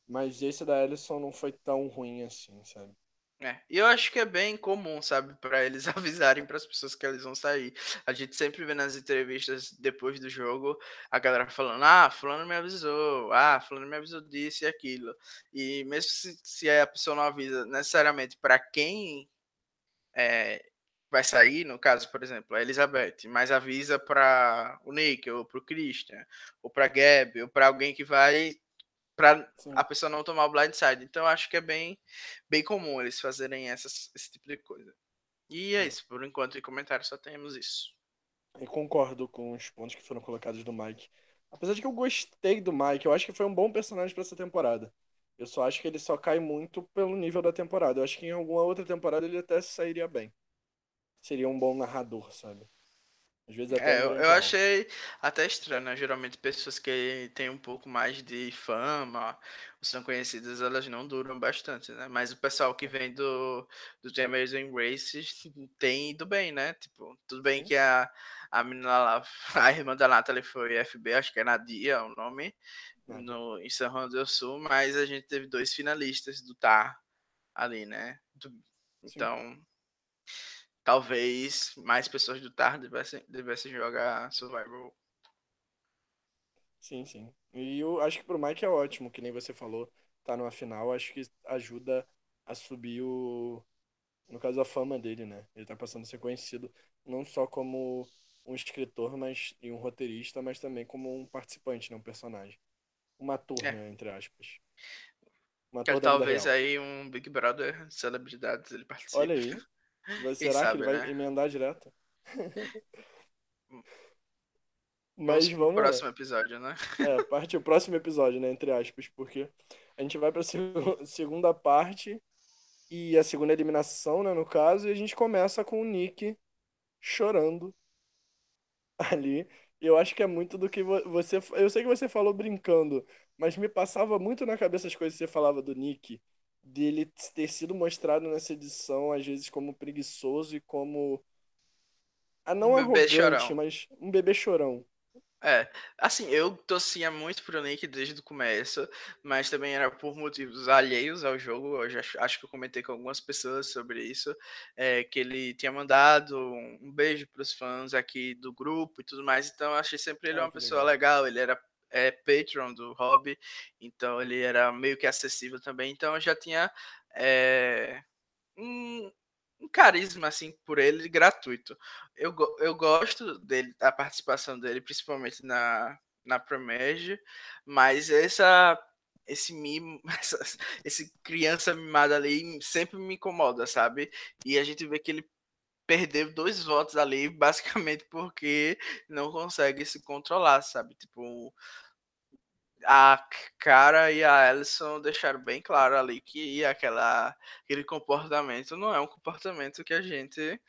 Mas esse da Ellison não foi tão ruim assim, sabe? É, e eu acho que é bem comum, sabe, para eles (laughs) avisarem para as pessoas que eles vão sair. A gente sempre vê nas entrevistas depois do jogo a galera falando: "Ah, fulano me avisou. Ah, fulano me avisou disso e aquilo". E mesmo se, se a pessoa não avisa necessariamente para quem é, vai sair, no caso, por exemplo, a Elizabeth, mas avisa para o Nick, ou para o Christian, ou para Gab, ou para alguém que vai para a pessoa não tomar o blindside. Então acho que é bem, bem comum eles fazerem essas, esse tipo de coisa. E é isso, por enquanto em comentários só temos isso. Eu concordo com os pontos que foram colocados do Mike. Apesar de que eu gostei do Mike, eu acho que foi um bom personagem para essa temporada. Eu só acho que ele só cai muito pelo nível da temporada. Eu acho que em alguma outra temporada ele até sairia bem seria um bom narrador, sabe? Às vezes até é, eu, eu achei até estranho, né? Geralmente pessoas que têm um pouco mais de fama, são conhecidas, elas não duram bastante, né? Mas o pessoal que vem do, do The Amazing Race tem ido bem, né? Tipo, tudo bem que a, a menina lá, (laughs) a irmã da Natalie foi FB, acho que é Nadia o nome, no, em São Juan do Sul, mas a gente teve dois finalistas do TAR ali, né? Do, então... Sim talvez mais pessoas do TAR devessem, devessem jogar Survival. Sim, sim. E eu acho que pro Mike é ótimo, que nem você falou, tá numa final, acho que ajuda a subir o. No caso, a fama dele, né? Ele tá passando a ser conhecido não só como um escritor mas, e um roteirista, mas também como um participante, né? Um personagem. Um ator, é. né? Entre aspas. Um ator talvez aí um Big Brother celebridades ele participe. Olha aí. Mas será sabe, que ele vai né? emendar direto? (laughs) Mas vamos. Próximo episódio, né? É, parte o próximo episódio, né? Entre aspas, porque a gente vai pra (laughs) segunda parte e a segunda eliminação, né? No caso, e a gente começa com o Nick chorando ali, Eu acho que é muito do que vo- você. Eu sei que você falou brincando, mas me passava muito na cabeça as coisas que você falava do Nick, dele ter sido mostrado nessa edição, às vezes, como preguiçoso e como. Ah, Um não bebê arrogante, chorão. mas um bebê chorão. É, assim, eu torcia muito pro Nick desde o começo, mas também era por motivos alheios ao jogo. Eu já acho, que eu comentei com algumas pessoas sobre isso, é, que ele tinha mandado um um beijo pros fãs aqui do grupo e tudo mais. Então, eu achei sempre ele Ah, uma pessoa legal. Ele era é, patron do hobby, então ele era meio que acessível também. Então, eu já tinha é, um, um carisma assim por ele gratuito. Eu, eu gosto dele, da participação dele, principalmente na, na Premege, mas essa esse mimo, (laughs) essa, esse criança mimada ali sempre me incomoda, sabe? E a gente vê que ele perdeu dois votos ali, (laughs) basicamente porque não consegue se controlar, sabe? Tipo, a Cara e a Alison deixaram bem claro ali que aquela, aquele comportamento não é um comportamento que a gente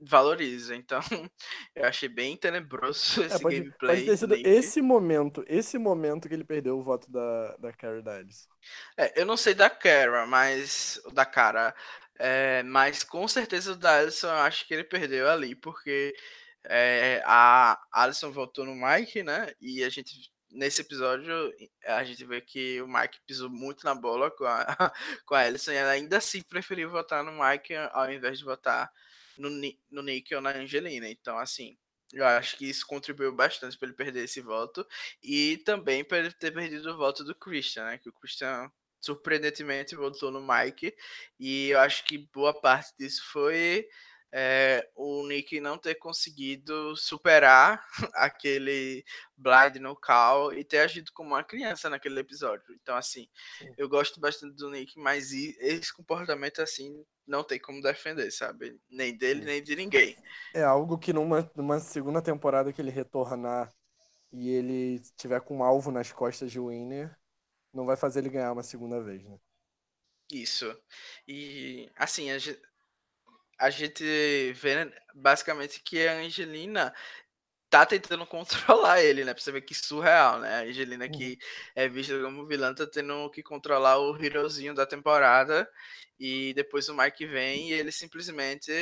valoriza. Então, (laughs) eu achei bem tenebroso (laughs) É, esse pode, pode ter gameplay do sido Nick. esse momento, esse momento que ele perdeu o voto da, da Carrie Diles. É, eu não sei da Cara, mas da cara, é, mas com certeza o da Alison eu acho que ele perdeu ali, porque é, a Alison voltou no Mike, né? E a gente nesse episódio a gente vê que o Mike pisou muito na bola com a, (laughs) com a Alison e ela ainda assim preferiu votar no Mike ao invés de votar no, no Nick ou na Angelina. Então, assim, eu acho que isso contribuiu bastante para ele perder esse voto e também para ele ter perdido o voto do Christian, né? Que o Christian surpreendentemente votou no Mike e eu acho que boa parte disso foi é, o Nick não ter conseguido superar (laughs) aquele blind no call e ter agido como uma criança naquele episódio. Então, assim, Sim. eu gosto bastante do Nick, mas esse comportamento assim não tem como defender, sabe? Nem dele, Sim. nem de ninguém. É algo que numa, numa segunda temporada que ele retornar e ele tiver com um alvo nas costas de Winner, não vai fazer ele ganhar uma segunda vez, né? Isso. E assim, a gente, a gente vê basicamente que a Angelina tá tentando (laughs) controlar ele, né? Pra você ver que surreal, né? A Angelina, Uhum. que é vista como vilã, tá tendo que controlar o herozinho da temporada. E depois o Mike vem e ele simplesmente,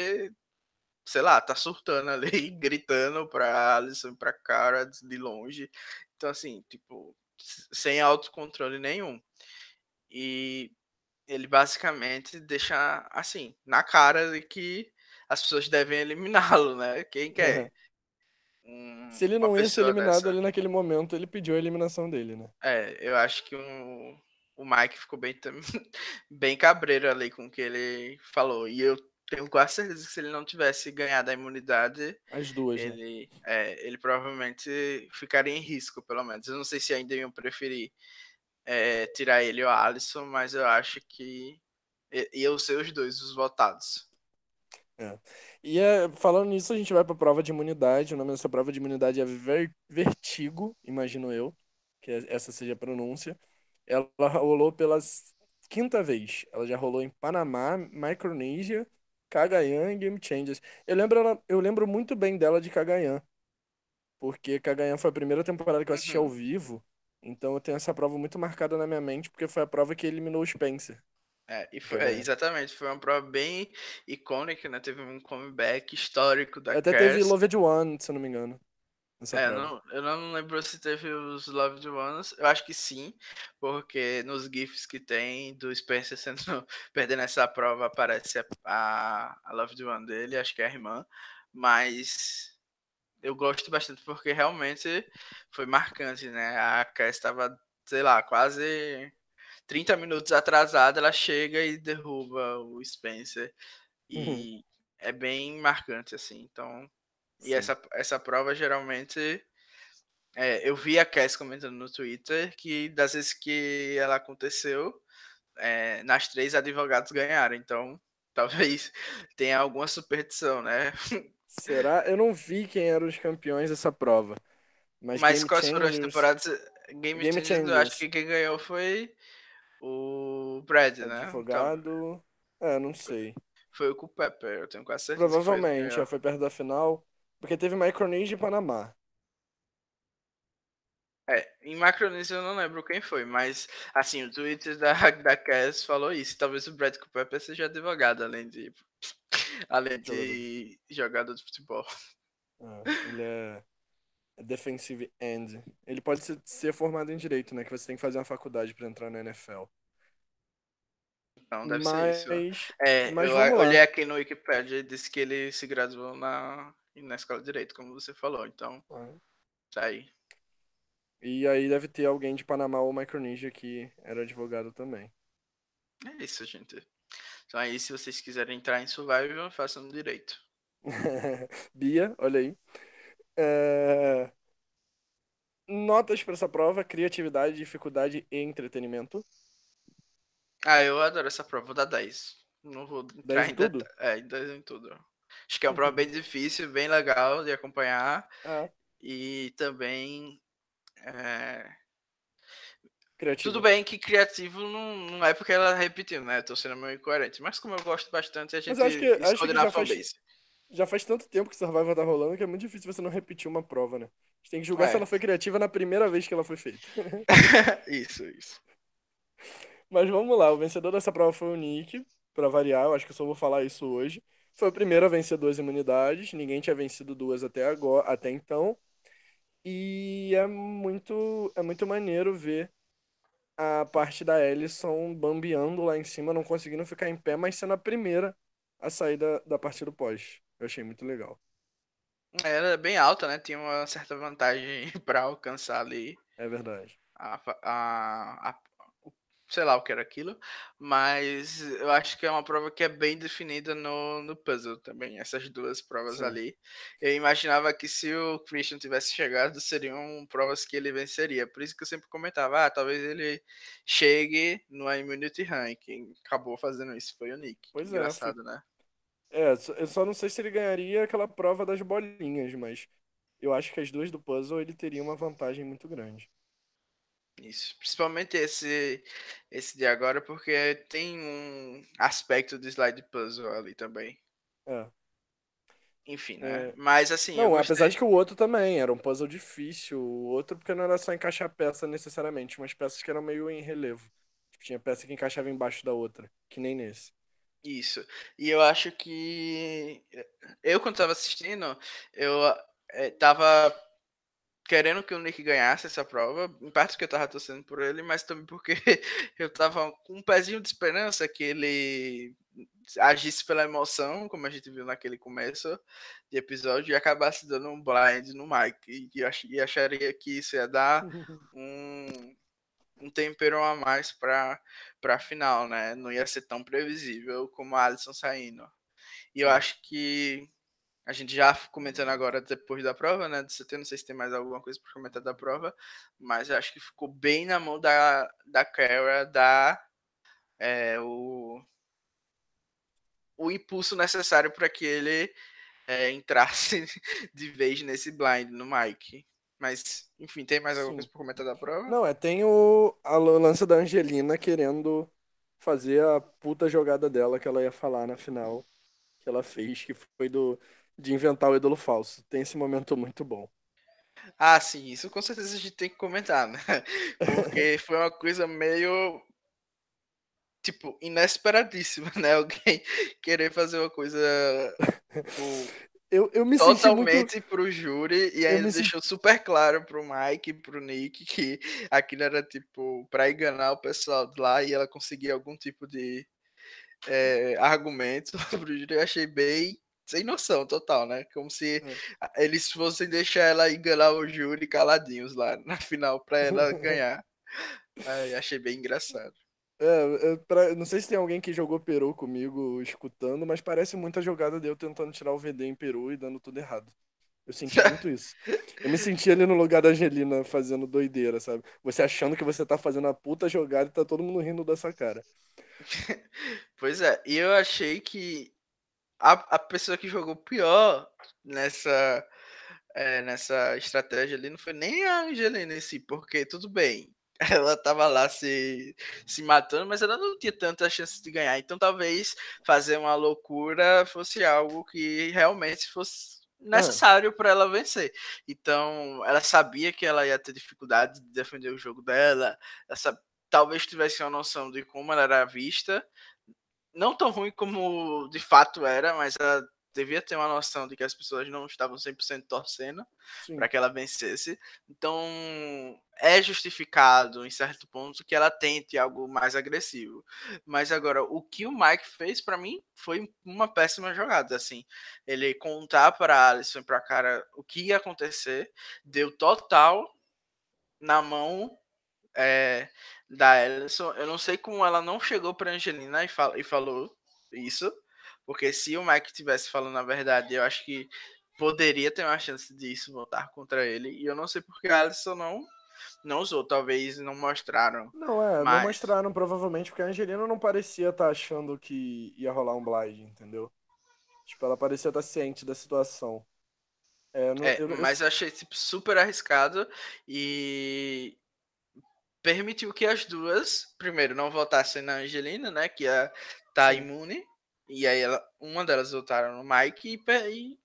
sei lá, tá surtando ali, (laughs) gritando pra Alison e pra cara de longe. Então, assim, tipo, sem autocontrole nenhum. E ele basicamente deixa, assim, na cara de que as pessoas devem eliminá-lo, né? Quem quer um- Se ele não ia ser eliminado dessa? ali naquele momento, ele pediu a eliminação dele, né? É, eu acho que o, o Mike ficou bem, (laughs) bem cabreiro ali com o que ele falou. E eu tenho quase certeza que se ele não tivesse ganhado a imunidade, As duas, né? ele, é, ele provavelmente ficaria em risco, pelo menos. Eu não sei se ainda iam preferir é, tirar ele ou a Alisson, mas eu acho que iam ser os dois os votados. E é, falando nisso, a gente vai pra prova de imunidade. O nome dessa prova de imunidade é Ver- Vertigo, imagino eu, que é- essa seja a pronúncia. Ela rolou pela quinta vez. Ela já rolou em Panamá, Micronésia, Cagayan e Game Changers. Eu lembro, ela- eu lembro muito bem dela de Cagayan, porque Cagayan foi a primeira temporada que eu assisti ao Uhum. vivo. Então eu tenho essa prova muito marcada na minha mente, porque foi a prova que eliminou o Spencer. É, e foi, Cagayan. exatamente, foi uma prova bem icônica, né? Teve um comeback histórico da Até teve Cass. Loved One, se eu não me engano. Nessa É, prova. não, eu não lembro se teve os Loved Ones. Eu acho que sim, porque nos GIFs que tem do Spencer (laughs) sendo, perdendo essa prova aparece a, a, a Loved One dele, acho que é a irmã. Mas eu gosto bastante porque realmente foi marcante, né? A Cass estava, sei lá, quase 30 minutos atrasada, ela chega e derruba o Spencer. Uhum. E é bem marcante, assim. Então, e Sim. essa, essa prova geralmente. é, eu vi a Cass comentando no Twitter que das vezes que ela aconteceu, é, nas três advogados ganharam. Então, (laughs) talvez tenha alguma superstição, né? Será? Eu não vi quem eram os campeões dessa prova. Mas, Mas quais foram as temporadas? Game, Game Changers, acho que quem ganhou foi o Brad, né? Então, Advogado. É, não sei. foi o Culpepper, eu tenho quase certeza. que foi Provavelmente, já foi perto da final. Porque teve Micronésia e Panamá. É, em Macronísio eu não lembro quem foi, mas assim, o Twitter da, (laughs) da Cass falou isso. Talvez o Brad Cooper seja advogado, além de. (laughs) além de jogador de futebol. Ah, ele é defensive end. Ele pode ser, ser, formado em direito, né? Que você tem que fazer uma faculdade para entrar na NFL. Não, deve mas, ser isso. É, mas eu olhei aqui no Wikipedia e disse que ele se graduou na, na escola de direito, como você falou. Então, ah. tá aí. E aí deve ter alguém de Panamá ou Micronesia que era advogado também. É isso, gente. Então aí, se vocês quiserem entrar em Survival, façam direito. (laughs) Bia, olha aí. É... Notas para essa prova: criatividade, dificuldade e entretenimento. Ah, eu adoro essa prova, vou dar 10. Não vou entrar 10 em tudo? É, 10 em tudo. Acho que é uma prova bem difícil, bem legal de acompanhar. É. E também é... Criativo. Tudo bem que criativo não, não é porque ela repetiu, né? Tô sendo meio incoerente. Mas como eu gosto bastante, a gente mas acho que, acho que já, faz, já faz tanto tempo que Survival tá rolando que é muito difícil você não repetir uma prova, né? A gente tem que julgar é. se ela foi criativa na primeira vez que ela foi feita. (laughs) isso, isso. Mas vamos lá, o vencedor dessa prova foi o Nick, para variar, eu acho que eu só vou falar isso hoje. Foi o primeiro a vencer duas imunidades, ninguém tinha vencido duas até agora, até então. E é muito, é muito maneiro ver a parte da Ellison bambeando lá em cima, não conseguindo ficar em pé, mas sendo a primeira a sair da, da partida pós. Eu achei muito legal. Era bem alta, né? Tinha uma certa vantagem (laughs) para alcançar ali. É verdade. A, a, a, sei lá o que era aquilo, mas eu acho que é uma prova que é bem definida no, no puzzle também, essas duas provas Sim. ali. Eu imaginava que se o Christian tivesse chegado, seriam provas que ele venceria, por isso que eu sempre comentava, ah, talvez ele chegue no Immunity Rank, quem acabou fazendo isso foi o Nick. Pois é, Engraçado, é, né? É, eu só não sei se ele ganharia aquela prova das bolinhas, mas eu acho que as duas do puzzle ele teria uma vantagem muito grande. Isso, principalmente esse esse de agora, porque tem um aspecto do slide puzzle ali também. É. Enfim, né? É... Mas assim. Não, apesar de que o outro também era um puzzle difícil. O outro, porque não era só encaixar peça necessariamente, umas peças que eram meio em relevo. Tipo, tinha peça que encaixava embaixo da outra, que nem nesse. Isso. E eu acho que. Eu, quando tava assistindo, eu é, tava querendo que o Nick ganhasse essa prova, em parte porque eu tava torcendo por ele, mas também porque (laughs) eu tava com um pezinho de esperança que ele agisse pela emoção, como a gente viu naquele começo de episódio, e acabasse dando um blind no Mike. E, ach e acharia que isso ia dar (laughs) um, um tempero a mais para a final, né? Não ia ser tão previsível como a Alison saindo. E eu acho que a gente já comentando agora depois da prova, né? De CT, não sei se tem mais alguma coisa para comentar da prova, mas acho que ficou bem na mão da, da Kara dar é, o, o impulso necessário para que ele é, entrasse (laughs) de vez nesse blind no Mike. Mas, enfim, tem mais alguma Sim. coisa para comentar da prova? Não, é, tem o, a lança da Angelina querendo fazer a puta jogada dela que ela ia falar na final que ela fez, que foi do de inventar o ídolo falso. Tem esse momento muito bom. Ah, sim, isso com certeza a gente tem que comentar, né? (laughs) Porque foi uma coisa meio. Tipo, inesperadíssima, né? Alguém (laughs) querer fazer uma coisa. Tipo, (laughs) eu, eu me totalmente muito... pro júri e ainda deixou senti... super claro pro Mike e pro Nick que aquilo era tipo pra enganar o pessoal lá e ela conseguir algum tipo de é, argumento pro júri. Eu achei bem sem noção total, né? Como se é. eles fossem deixar ela enganar o júri caladinhos lá na final para ela (laughs) ganhar. Ai, achei bem engraçado. É, pra, não sei se tem alguém que jogou Peru comigo escutando, mas parece muita jogada de eu tentando tirar o VD em Peru e dando tudo errado. Eu senti (laughs) muito isso. Eu me senti ali no lugar da Angelina fazendo doideira, sabe? Você achando que você tá fazendo a puta jogada e tá todo mundo rindo dessa cara. (laughs) Pois é, e eu achei que a, a pessoa que jogou pior nessa, é, nessa estratégia ali não foi nem a Angelina em si, porque tudo bem, (laughs) ela tava lá se, se matando, mas ela não tinha tanta chance de ganhar. Então talvez fazer uma loucura fosse algo que realmente fosse necessário ah. para ela vencer. Então, ela sabia que ela ia ter dificuldade de defender o jogo dela, ela talvez tivesse uma noção de como ela era vista, não tão ruim como de fato era, mas ela devia ter uma noção de que as pessoas não estavam 100% torcendo para que ela vencesse. Então, é justificado em certo ponto que ela tente algo mais agressivo. Mas agora, o que o Mike fez para mim foi uma péssima jogada, assim. Ele contar para Alisson para cara o que ia acontecer, deu total na mão é, da Alisson. Eu não sei como ela não chegou para Angelina e, fal e falou isso porque se o Mike tivesse falando a verdade, eu acho que poderia ter uma chance disso voltar contra ele. E eu não sei porque a Alisson não, não usou. Talvez não mostraram. Não, é, mas... não mostraram provavelmente porque a Angelina não parecia estar tá achando que ia rolar um blind, entendeu? Tipo, ela parecia estar tá ciente da situação. É, não, é, eu, mas eu achei tipo, super arriscado e permitiu que as duas, primeiro, não votassem na Angelina, né? Que ia tá imune. E aí ela, uma delas votaram no Mike e, e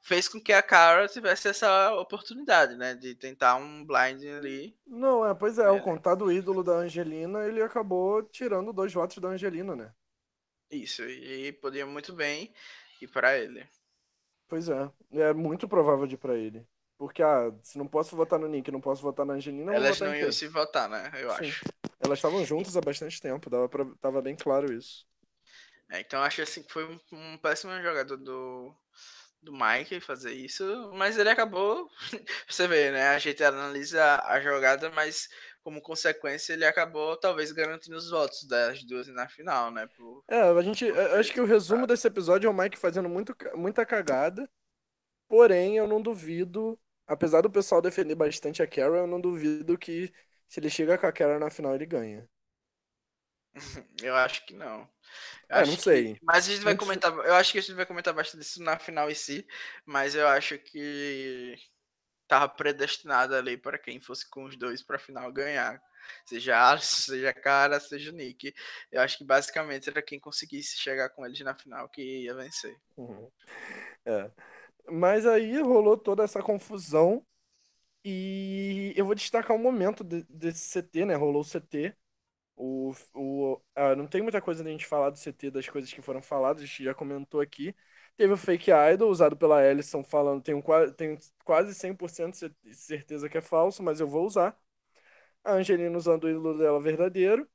fez com que a Cara tivesse essa oportunidade, né? De tentar um blind ali. Não, é, pois é, é. o contado ídolo da Angelina, ele acabou tirando dois votos da Angelina, né? Isso, e podia muito bem ir para ele. Pois é, é muito provável de ir pra ele. Porque, ah, se não posso votar no Nick, não posso votar na Angelina, Elas não iam se votar, né? Eu Sim. acho. Elas estavam juntas há bastante tempo, dava pra... tava bem claro isso. É, então acho assim que foi um, um péssimo jogador do, do Mike fazer isso, mas ele acabou. (laughs) Você vê, né? A gente analisa a, jogada, mas como consequência ele acabou talvez garantindo os votos das duas na final, né? Por, é, a gente. Acho que o resumo desse episódio é o Mike fazendo muito, muita cagada. Porém, eu não duvido, apesar do pessoal defender bastante a Carol, eu não duvido que se ele chega com a Carol na final, ele ganha. (laughs) eu acho que não. É, não sei. Que, mas a gente vai comentar. Eu acho que a gente vai comentar bastante isso na final em si. Mas eu acho que tava predestinado ali para quem fosse com os dois para final ganhar. Seja Alisson, seja Cara, seja Nick. Eu acho que basicamente era quem conseguisse chegar com eles na final que ia vencer. Uhum. É. Mas aí rolou toda essa confusão. E eu vou destacar um momento de, desse CT, né? Rolou o CT o, o, ah, não tem muita coisa da gente falar do CT, das coisas que foram faladas, a gente já comentou aqui. Teve o Fake Idol, usado pela Ellison, falando, tenho, tenho quase 100% de certeza que é falso, mas eu vou usar. A Angelina usando o ídolo dela verdadeiro.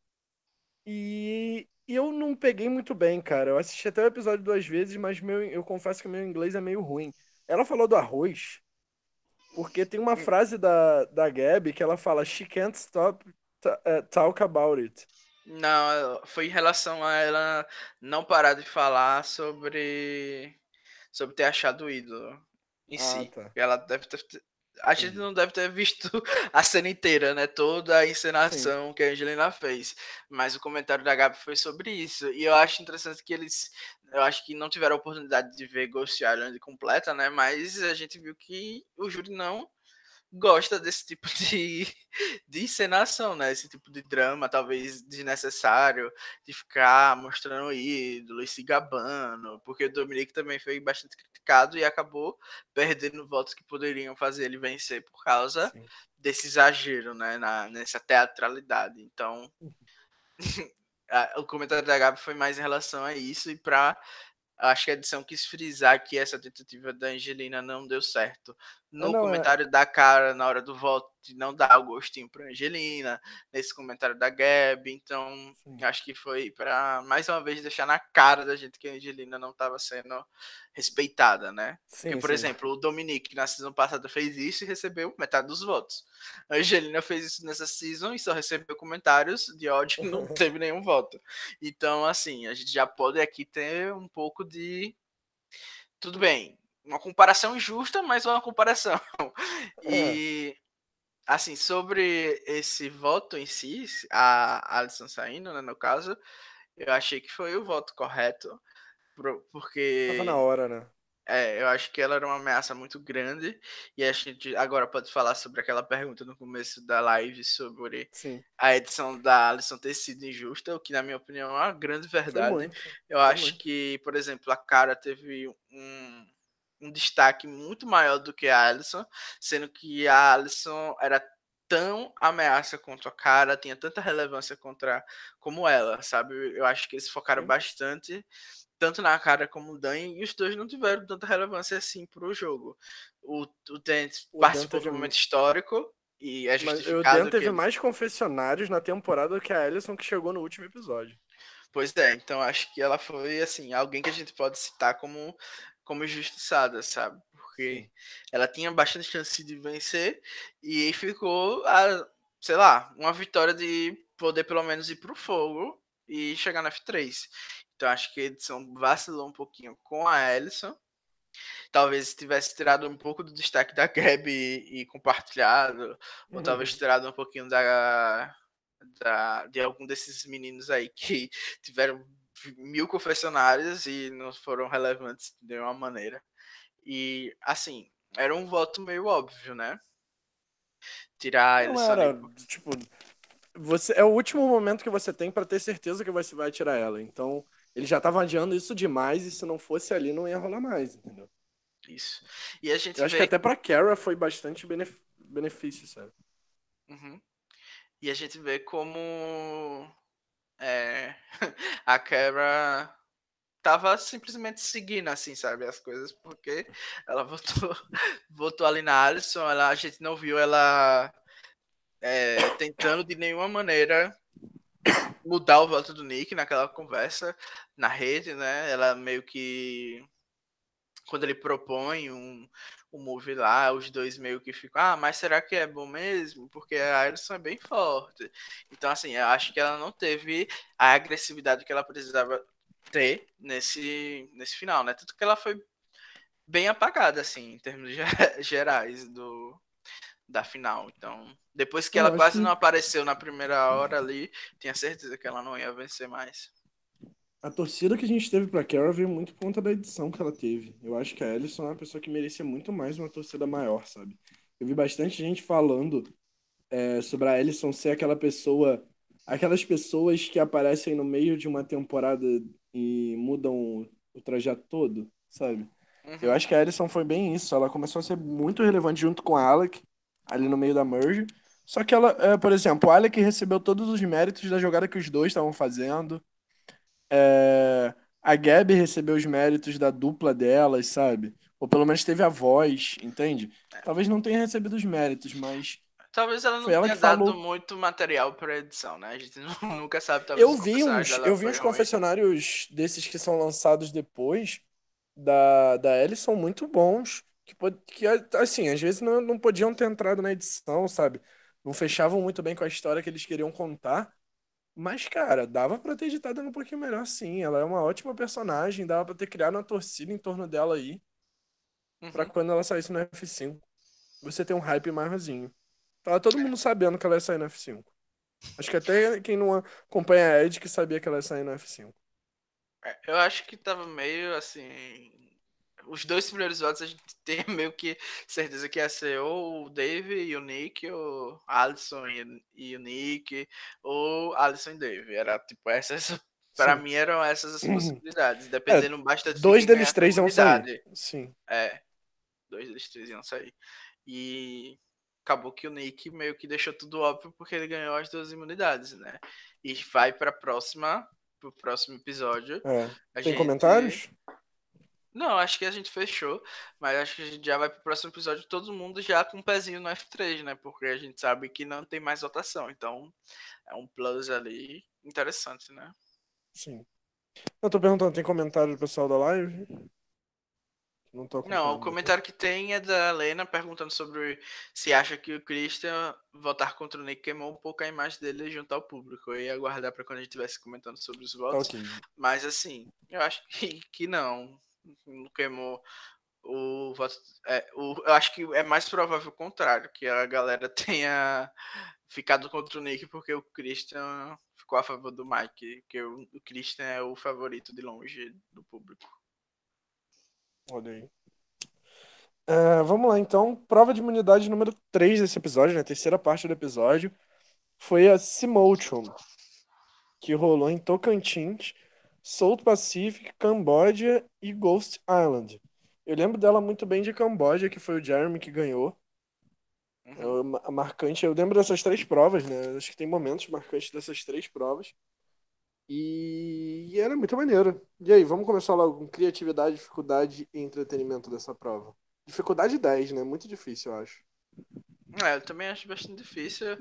E, e eu não peguei muito bem, cara. Eu assisti até o episódio duas vezes, mas meu, eu confesso que meu inglês é meio ruim. Ela falou do arroz, porque tem uma hum. frase da, da Gabi que ela fala: She can't stop é, talk about it. Não, foi em relação a ela não parar de falar sobre sobre ter achado o ídolo em ah, si. Tá. Ela deve ter, a gente não deve ter visto (laughs) a cena inteira, né? Toda a encenação Sim. que a Angelina fez. Mas o comentário da Gabi foi sobre isso. E eu acho interessante que eles. Eu acho que não tiveram a oportunidade de ver Ghost Island completa, né? Mas a gente viu que o júri não gosta desse tipo de, (laughs) de encenação, né? Esse tipo de drama, talvez desnecessário, de ficar mostrando ídolo e se gabando, porque o Dominique também foi bastante criticado e acabou perdendo votos que poderiam fazer ele vencer por causa Sim. desse exagero, né? Na, nessa teatralidade. Então, (laughs) o comentário da Gabi foi mais em relação a isso e para acho que a edição quis frisar que essa tentativa da Angelina não deu certo no não, é comentário é... da cara na hora do voto de não dar o gostinho para Angelina, nesse comentário da Gabi, então Sim. acho que foi para mais uma vez deixar na cara da gente que a Angelina não estava sendo respeitada, né? Sim, Porque, por sim. exemplo, o Dominique na season passada fez isso e recebeu metade dos votos. A Angelina fez isso nessa season e só recebeu comentários de ódio e não (laughs) teve nenhum voto. Então, assim, a gente já pode aqui ter um pouco de tudo bem, uma comparação injusta, mas uma comparação. (laughs) E assim, sobre esse voto em si, a Alisson saindo, né, no caso, eu achei que foi o voto correto, porque Tava na hora, né? É, eu acho que ela era uma ameaça muito grande. E a gente agora pode falar sobre aquela pergunta no começo da live sobre Sim. a edição da Alisson ter sido injusta, o que, na minha opinião, é uma grande verdade. eu Foi acho muito. que, por exemplo, a cara teve um um destaque muito maior do que a Alison, sendo que a Alison era tão ameaça contra a cara, tinha tanta relevância contra como ela, sabe? Eu acho que eles focaram bastante tanto na cara como no Dan, e os dois não tiveram tanta relevância assim pro jogo. O, o Dan participou de um momento histórico e é justificado. Mas o Dan teve mais confessionários na temporada do que a Alison que chegou no último episódio. Pois é, então acho que ela foi assim, alguém que a gente pode citar como como injustiçada, sabe? Porque ela tinha bastante chance de vencer e ficou a, sei lá, uma vitória de poder pelo menos ir pro fogo e chegar na F3. Então acho que a edição vacilou um pouquinho com a Ellison. Talvez tivesse tirado um pouco do destaque da Gabi e, e compartilhado, uhum. ou talvez tirado um pouquinho da, da, de algum desses meninos aí que tiveram mil confessionários e não foram relevantes de nenhuma maneira. E, assim, era um voto meio óbvio, né? Tirar não era, tipo, você é o último momento que você tem para ter certeza que você vai tirar ela. Então, ele já tava adiando isso demais e se não fosse ali não ia rolar mais, entendeu? Isso. E a gente Eu acho que até pra Kara foi bastante benef... benefício, sabe? Uhum. E a gente vê como é, (laughs) a Kara tava simplesmente seguindo, assim, sabe, as coisas, porque ela votou, (laughs) votou ali na Alison, ela, a gente não viu ela é, tentando de nenhuma maneira mudar o voto do Nick naquela conversa na rede, né? Ela meio que quando ele propõe um, um move lá, os dois meio que ficam, ah, mas será que é bom mesmo? Porque a Alison é bem forte. Então, assim, eu acho que ela não teve a agressividade que ela precisava ter nesse, nesse final, né? Tanto que ela foi bem apagada, assim, em termos (laughs) gerais do, da final. Então, depois que eu ela quase que... não apareceu na primeira hora ali, tinha certeza que ela não ia vencer mais. A torcida que a gente teve pra Carol veio muito por conta da edição que ela teve. Eu acho que a Ellison é uma pessoa que merecia muito mais uma torcida maior, sabe? Eu vi bastante gente falando é, sobre a Ellison ser aquela pessoa. Aquelas pessoas que aparecem no meio de uma temporada e mudam o trajeto todo, sabe? Uhum. Eu acho que a Ellison foi bem isso. Ela começou a ser muito relevante junto com a Alec ali no meio da merge. Só que ela, é, por exemplo, o Alec recebeu todos os méritos da jogada que os dois estavam fazendo. É, a Gabi recebeu os méritos da dupla delas, sabe? Ou pelo menos teve a voz, entende? Talvez não tenha recebido os méritos, mas. Talvez ela não tenha ela dado falou... muito material para edição, né? A gente (laughs) nunca sabe. Talvez eu vi uns, eu vi uns confessionários desses que são lançados depois da, da Ellie são muito bons que, que assim, às vezes não, não podiam ter entrado na edição, sabe? Não fechavam muito bem com a história que eles queriam contar. Mas, cara, dava pra ter editado um pouquinho melhor, sim. Ela é uma ótima personagem, dava pra ter criado uma torcida em torno dela aí. Uhum. Pra quando ela saísse no F5. Você tem um hype maiorzinho. Tava todo mundo sabendo que ela ia sair no F5. Acho que até quem não acompanha a Ed que sabia que ela ia sair no F5. É, eu acho que tava meio assim os dois primeiros votos a gente (laughs) tem meio que certeza que ia ser ou o Dave e o Nick, ou Alisson e, e o Nick, ou Alisson e Dave. Era tipo, essas. (laughs) Pra Sim. mim eram essas as uhum. possibilidades, dependendo é, bastante. Dois deles três iam sair. Sim. É. Dois deles três iam sair. E acabou que o Nick meio que deixou tudo óbvio porque ele ganhou as duas imunidades, né? E vai pra próxima, pro próximo episódio. É. Tem gente... comentários? Não, acho que a gente fechou, mas acho que a gente já vai pro próximo episódio todo mundo já com um pezinho no F3, né? Porque a gente sabe que não tem mais votação, então é um plus ali interessante, né? Sim. Eu tô perguntando, tem comentário do pessoal da live? Não, tô não, o comentário que tem é da Lena perguntando sobre se acha que o Christian votar contra o Nick queimou um pouco a imagem dele junto ao público. Eu ia aguardar para quando a gente estivesse comentando sobre os votos. Okay. Mas assim, eu acho que, que não não queimou o. É, o, eu acho que é mais provável o contrário, que a galera (laughs) tenha ficado contra o Nick porque o Christian ficou a favor do Mike, que o, o Christian é o favorito de longe do público. Olha aí. Uh, vamos lá, então. Prova de imunidade número 3 desse episódio, né? Terceira parte do episódio. Foi a Simotion, que rolou em Tocantins South Pacific, Camboja e Ghost Island. Eu lembro dela muito bem de Camboja, que foi o Jeremy que ganhou. Uhum. É marcante. Eu lembro dessas três provas, né? Acho que tem momentos marcantes dessas três provas. E, e era muito maneiro. E aí, vamos começar logo com criatividade, dificuldade e entretenimento dessa prova. Dificuldade 10, né? Muito difícil, eu acho. É, eu também acho bastante difícil.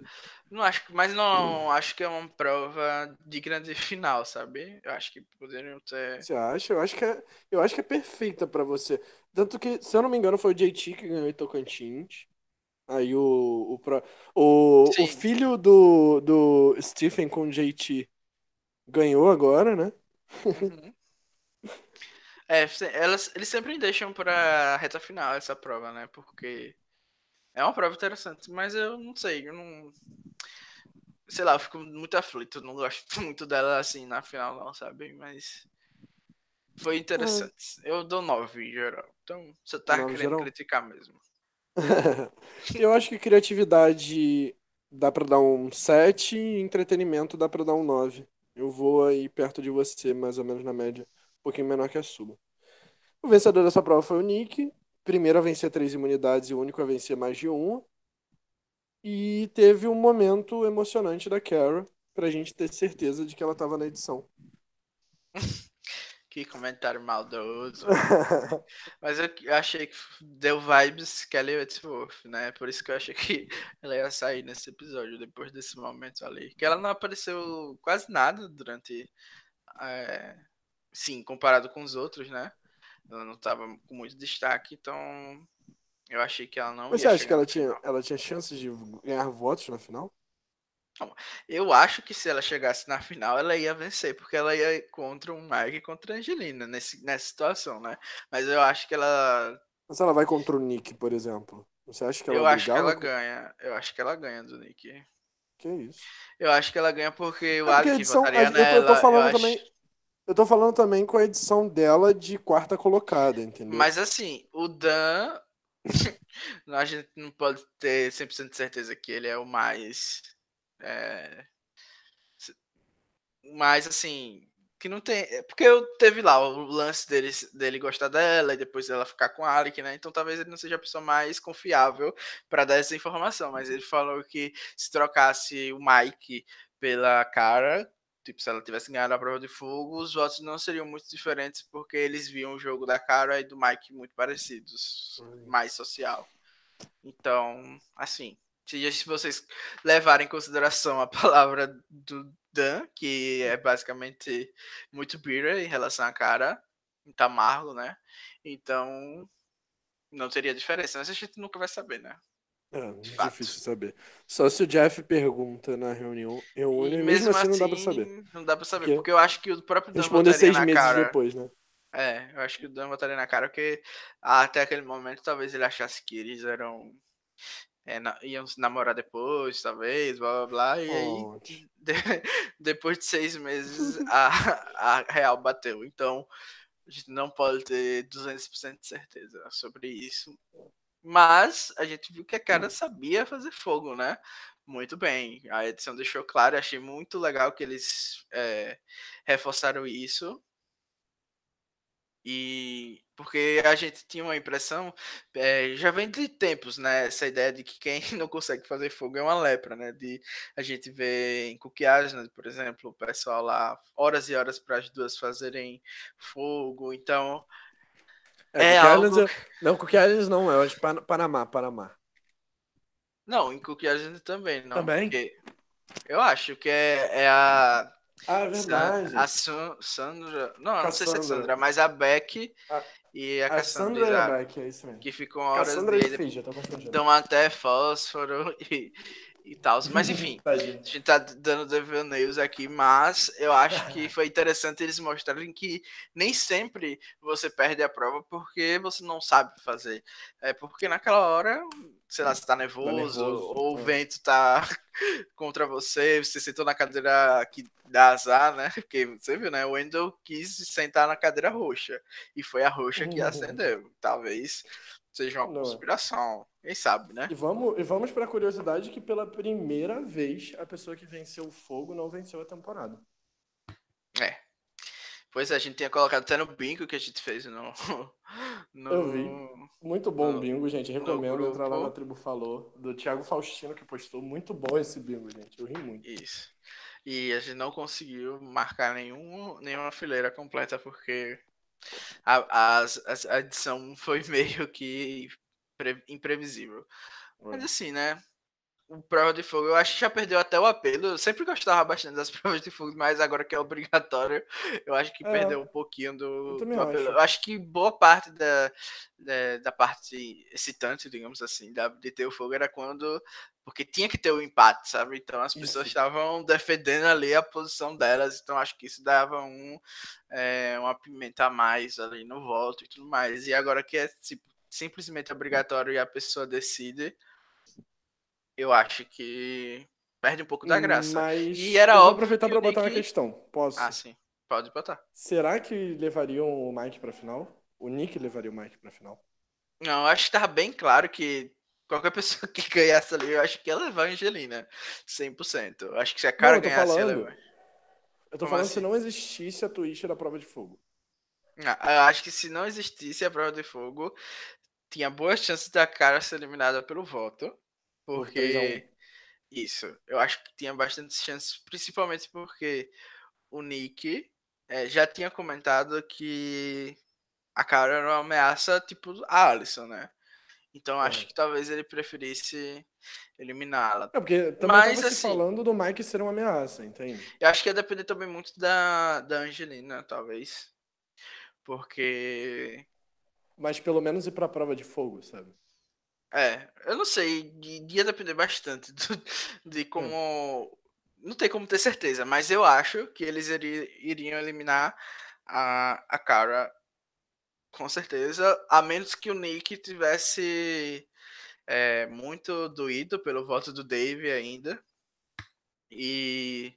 Não acho, mas não acho que é uma prova digna de final, sabe? Eu acho que poderiam ter. Você acha? Eu acho que é, eu acho que é perfeita para você. Tanto que, se eu não me engano, foi o JT que ganhou em Tocantins. Aí o o, o, o filho do, do Stephen com o JT ganhou agora, né? Uhum. É, elas, eles sempre deixam pra reta final essa prova, né? Porque é uma prova interessante, mas eu não sei, eu não. Sei lá, eu fico muito aflito, não gosto (laughs) muito dela assim na final, não, sabe? Mas. Foi interessante. É. Eu dou 9 em geral. Então, você tá querendo geral? criticar mesmo. (laughs) eu acho que criatividade dá pra dar um 7 e entretenimento dá pra dar um 9. Eu vou aí perto de você, mais ou menos na média. Um pouquinho menor que a sua. O vencedor dessa prova foi o Nick primeiro a vencer três imunidades e o único a vencer mais de uma. E teve um momento emocionante da Kara pra gente ter certeza de que ela tava na edição. (laughs) que comentário maldoso. (laughs) Mas eu achei que deu vibes Kelly Whitworth, né? Por isso que eu achei que (laughs) ela ia sair nesse episódio, depois desse momento ali. Que ela não apareceu quase nada durante. É... Sim, comparado com os outros, né? Ela não estava com muito destaque, então eu achei que ela não. Mas você acha que ela tinha, ela tinha chances de ganhar votos na final? Eu acho que se ela chegasse na final, ela ia vencer, porque ela ia contra um Mike e contra a Angelina nesse, nessa situação, né? Mas eu acho que ela. Mas ela vai contra o Nick, por exemplo. Você acha que ela Eu acho que ela com... ganha. Eu acho que ela ganha do Nick. Que isso? Eu acho que ela ganha porque o é porque Alec votaria nela. Eu tô falando também. Acho... Eu tô falando também com a edição dela de quarta colocada, entendeu? Mas assim, o Dan. (laughs) a gente não pode ter 100% de certeza que ele é o mais. É... Mas assim, que não tem. É porque eu teve lá o lance dele, dele gostar dela e depois ela ficar com a Alec, né? Então talvez ele não seja a pessoa mais confiável para dar essa informação. Mas ele falou que se trocasse o Mike pela cara, tipo, se ela tivesse ganhado a prova de fogo, os votos não seriam muito diferentes, porque eles viam o jogo da Cara e do Mike muito parecidos, mais social. Então, assim, se vocês levarem em consideração a (laughs) palavra do Dan, que é basicamente muito bitter em relação à Cara, muito amargo, né? Então, não teria diferença, mas a gente nunca vai saber, né? É, difícil saber. Só se o Jeff pergunta na reunião, reúne, e mesmo, mesmo assim, não dá pra saber. Assim, não dá pra saber, porque, porque eu acho que o próprio Dan Responder seis meses cara... depois, né? É, eu acho que o Dan botaria na cara, porque até aquele momento talvez ele achasse que eles eram. É, na, iam se namorar depois, talvez, blá blá blá. E oh. aí, (laughs) de, depois de seis meses, a, a real bateu. Então, a gente não pode ter 200% de certeza sobre isso. Mas a gente viu que a cara hum. sabia fazer fogo, né? Muito bem. A edição deixou claro. Achei muito legal que eles é, reforçaram isso. E porque a gente tinha uma impressão, é, já vem de tempos, né? Essa ideia de que quem (laughs) não consegue fazer fogo é uma lepra, né? De a gente vê em Cook Island, por exemplo, o pessoal lá horas e horas para as duas fazerem fogo. Então é, é algo... Islands, não, Cook Islands não, é de Panamá, Panamá. Não, em Cook Islands também, não. Também? Eu acho que é, é a... Ah, é verdade. A Sandra... Não, Cassandra. não sei se é Sandra, mas a Beck a... e a, a Cassandra. Sandra e a Beck, é isso mesmo. Que ficam horas Cassandra dele, Fiji, dão até fósforo (laughs) e e tal. Mas enfim, (laughs) a gente tá dando devaneios aqui, mas eu acho que (laughs) foi interessante eles mostrarem que nem sempre você perde a prova porque você não sabe fazer. É porque naquela hora, sei lá, você tá nervoso, tá nervoso ou é. o vento tá (laughs) contra você, você sentou na cadeira que dá azar, né? Porque você viu, né? O Wendell quis sentar na cadeira roxa e foi a roxa que acendeu. Talvez seja uma não. conspiração. Quem sabe, né? E vamos, e vamos para a curiosidade que pela primeira vez a pessoa que venceu o fogo não venceu a temporada. É. Pois é, a gente tinha colocado até no bingo que a gente fez no. (laughs) no Eu vi. Muito bom o bingo, gente. Recomendo entrar lá na Tribo Falou, do Thiago Faustino que postou. Muito bom esse bingo, gente. Eu ri muito. Isso. E a gente não conseguiu marcar nenhum, nenhuma fileira completa porque a, a, a edição (laughs) foi meio que imprevisível. Mas assim, né? o Prova de Fogo, eu acho que já perdeu até o apelo. Eu sempre gostava bastante das (laughs) provas de fogo, mas agora que é obrigatório, eu acho que é, perdeu um pouquinho do, do apelo. Acho. Eu acho que boa parte da, da, da, parte excitante, digamos assim, da, de ter o fogo era quando. Porque tinha que ter o um empate, sabe? Então as pessoas estavam defendendo ali a posição delas, então acho que isso dava um, é, uma pimenta a mais ali no voto e tudo mais. E agora que é tipo, simplesmente obrigatório e a pessoa decide eu acho que perde um pouco da graça. Mas e era eu vou aproveitar para botar uma questão. Posso? Ah, sim. Pode botar. Será que levariam o Mike para final? O Nick levaria o Mike para final? Não, acho que tava bem claro que qualquer pessoa (laughs) que ganhasse ali, eu acho que ia levar a Angelina. 100%. Eu acho que se a cara não, ganhasse, falando, ia levar. Eu tô Como falando assim? se não existisse a Twitch da prova de fogo. Ah, eu acho que se não existisse a prova de fogo, tinha boas chances da cara ser eliminada pelo voto. Porque. Isso, eu acho que tinha bastante chances, principalmente porque o Nick é, já tinha comentado que a cara era uma ameaça tipo a Alisson, né? Então acho é. que talvez ele preferisse eliminá-la. É, porque também Mas, assim, falando do Mike ser uma ameaça, entende? Eu acho que ia depender também muito da, da Angelina, talvez. Porque. Mas pelo menos ir pra prova de fogo, sabe? É, eu não sei, ia depender bastante do, de hum. como. Hum. Não tem como ter certeza, mas eu acho que eles iriam eliminar a, a Cara com certeza, a menos que o Nick tivesse é, muito doído pelo voto do Dave ainda e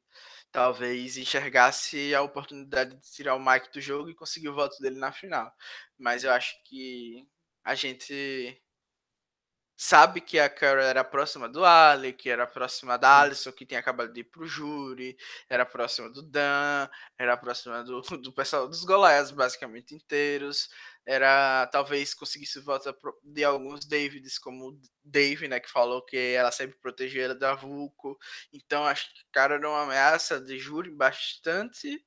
talvez enxergasse a oportunidade de tirar o Mike do jogo e conseguir o voto dele na final. Mas eu acho que a gente sabe que a Carol era próxima do Ali, que era próxima da Alison, que tinha acabado de ir pro júri, era próxima do Dan, era próxima do, (laughs) do pessoal dos Golaias, basicamente inteiros, era talvez conseguisse voto de alguns Davids, como o Dave, né, que falou que ela sempre protegia da Vulco, então acho que a cara era uma ameaça de júri bastante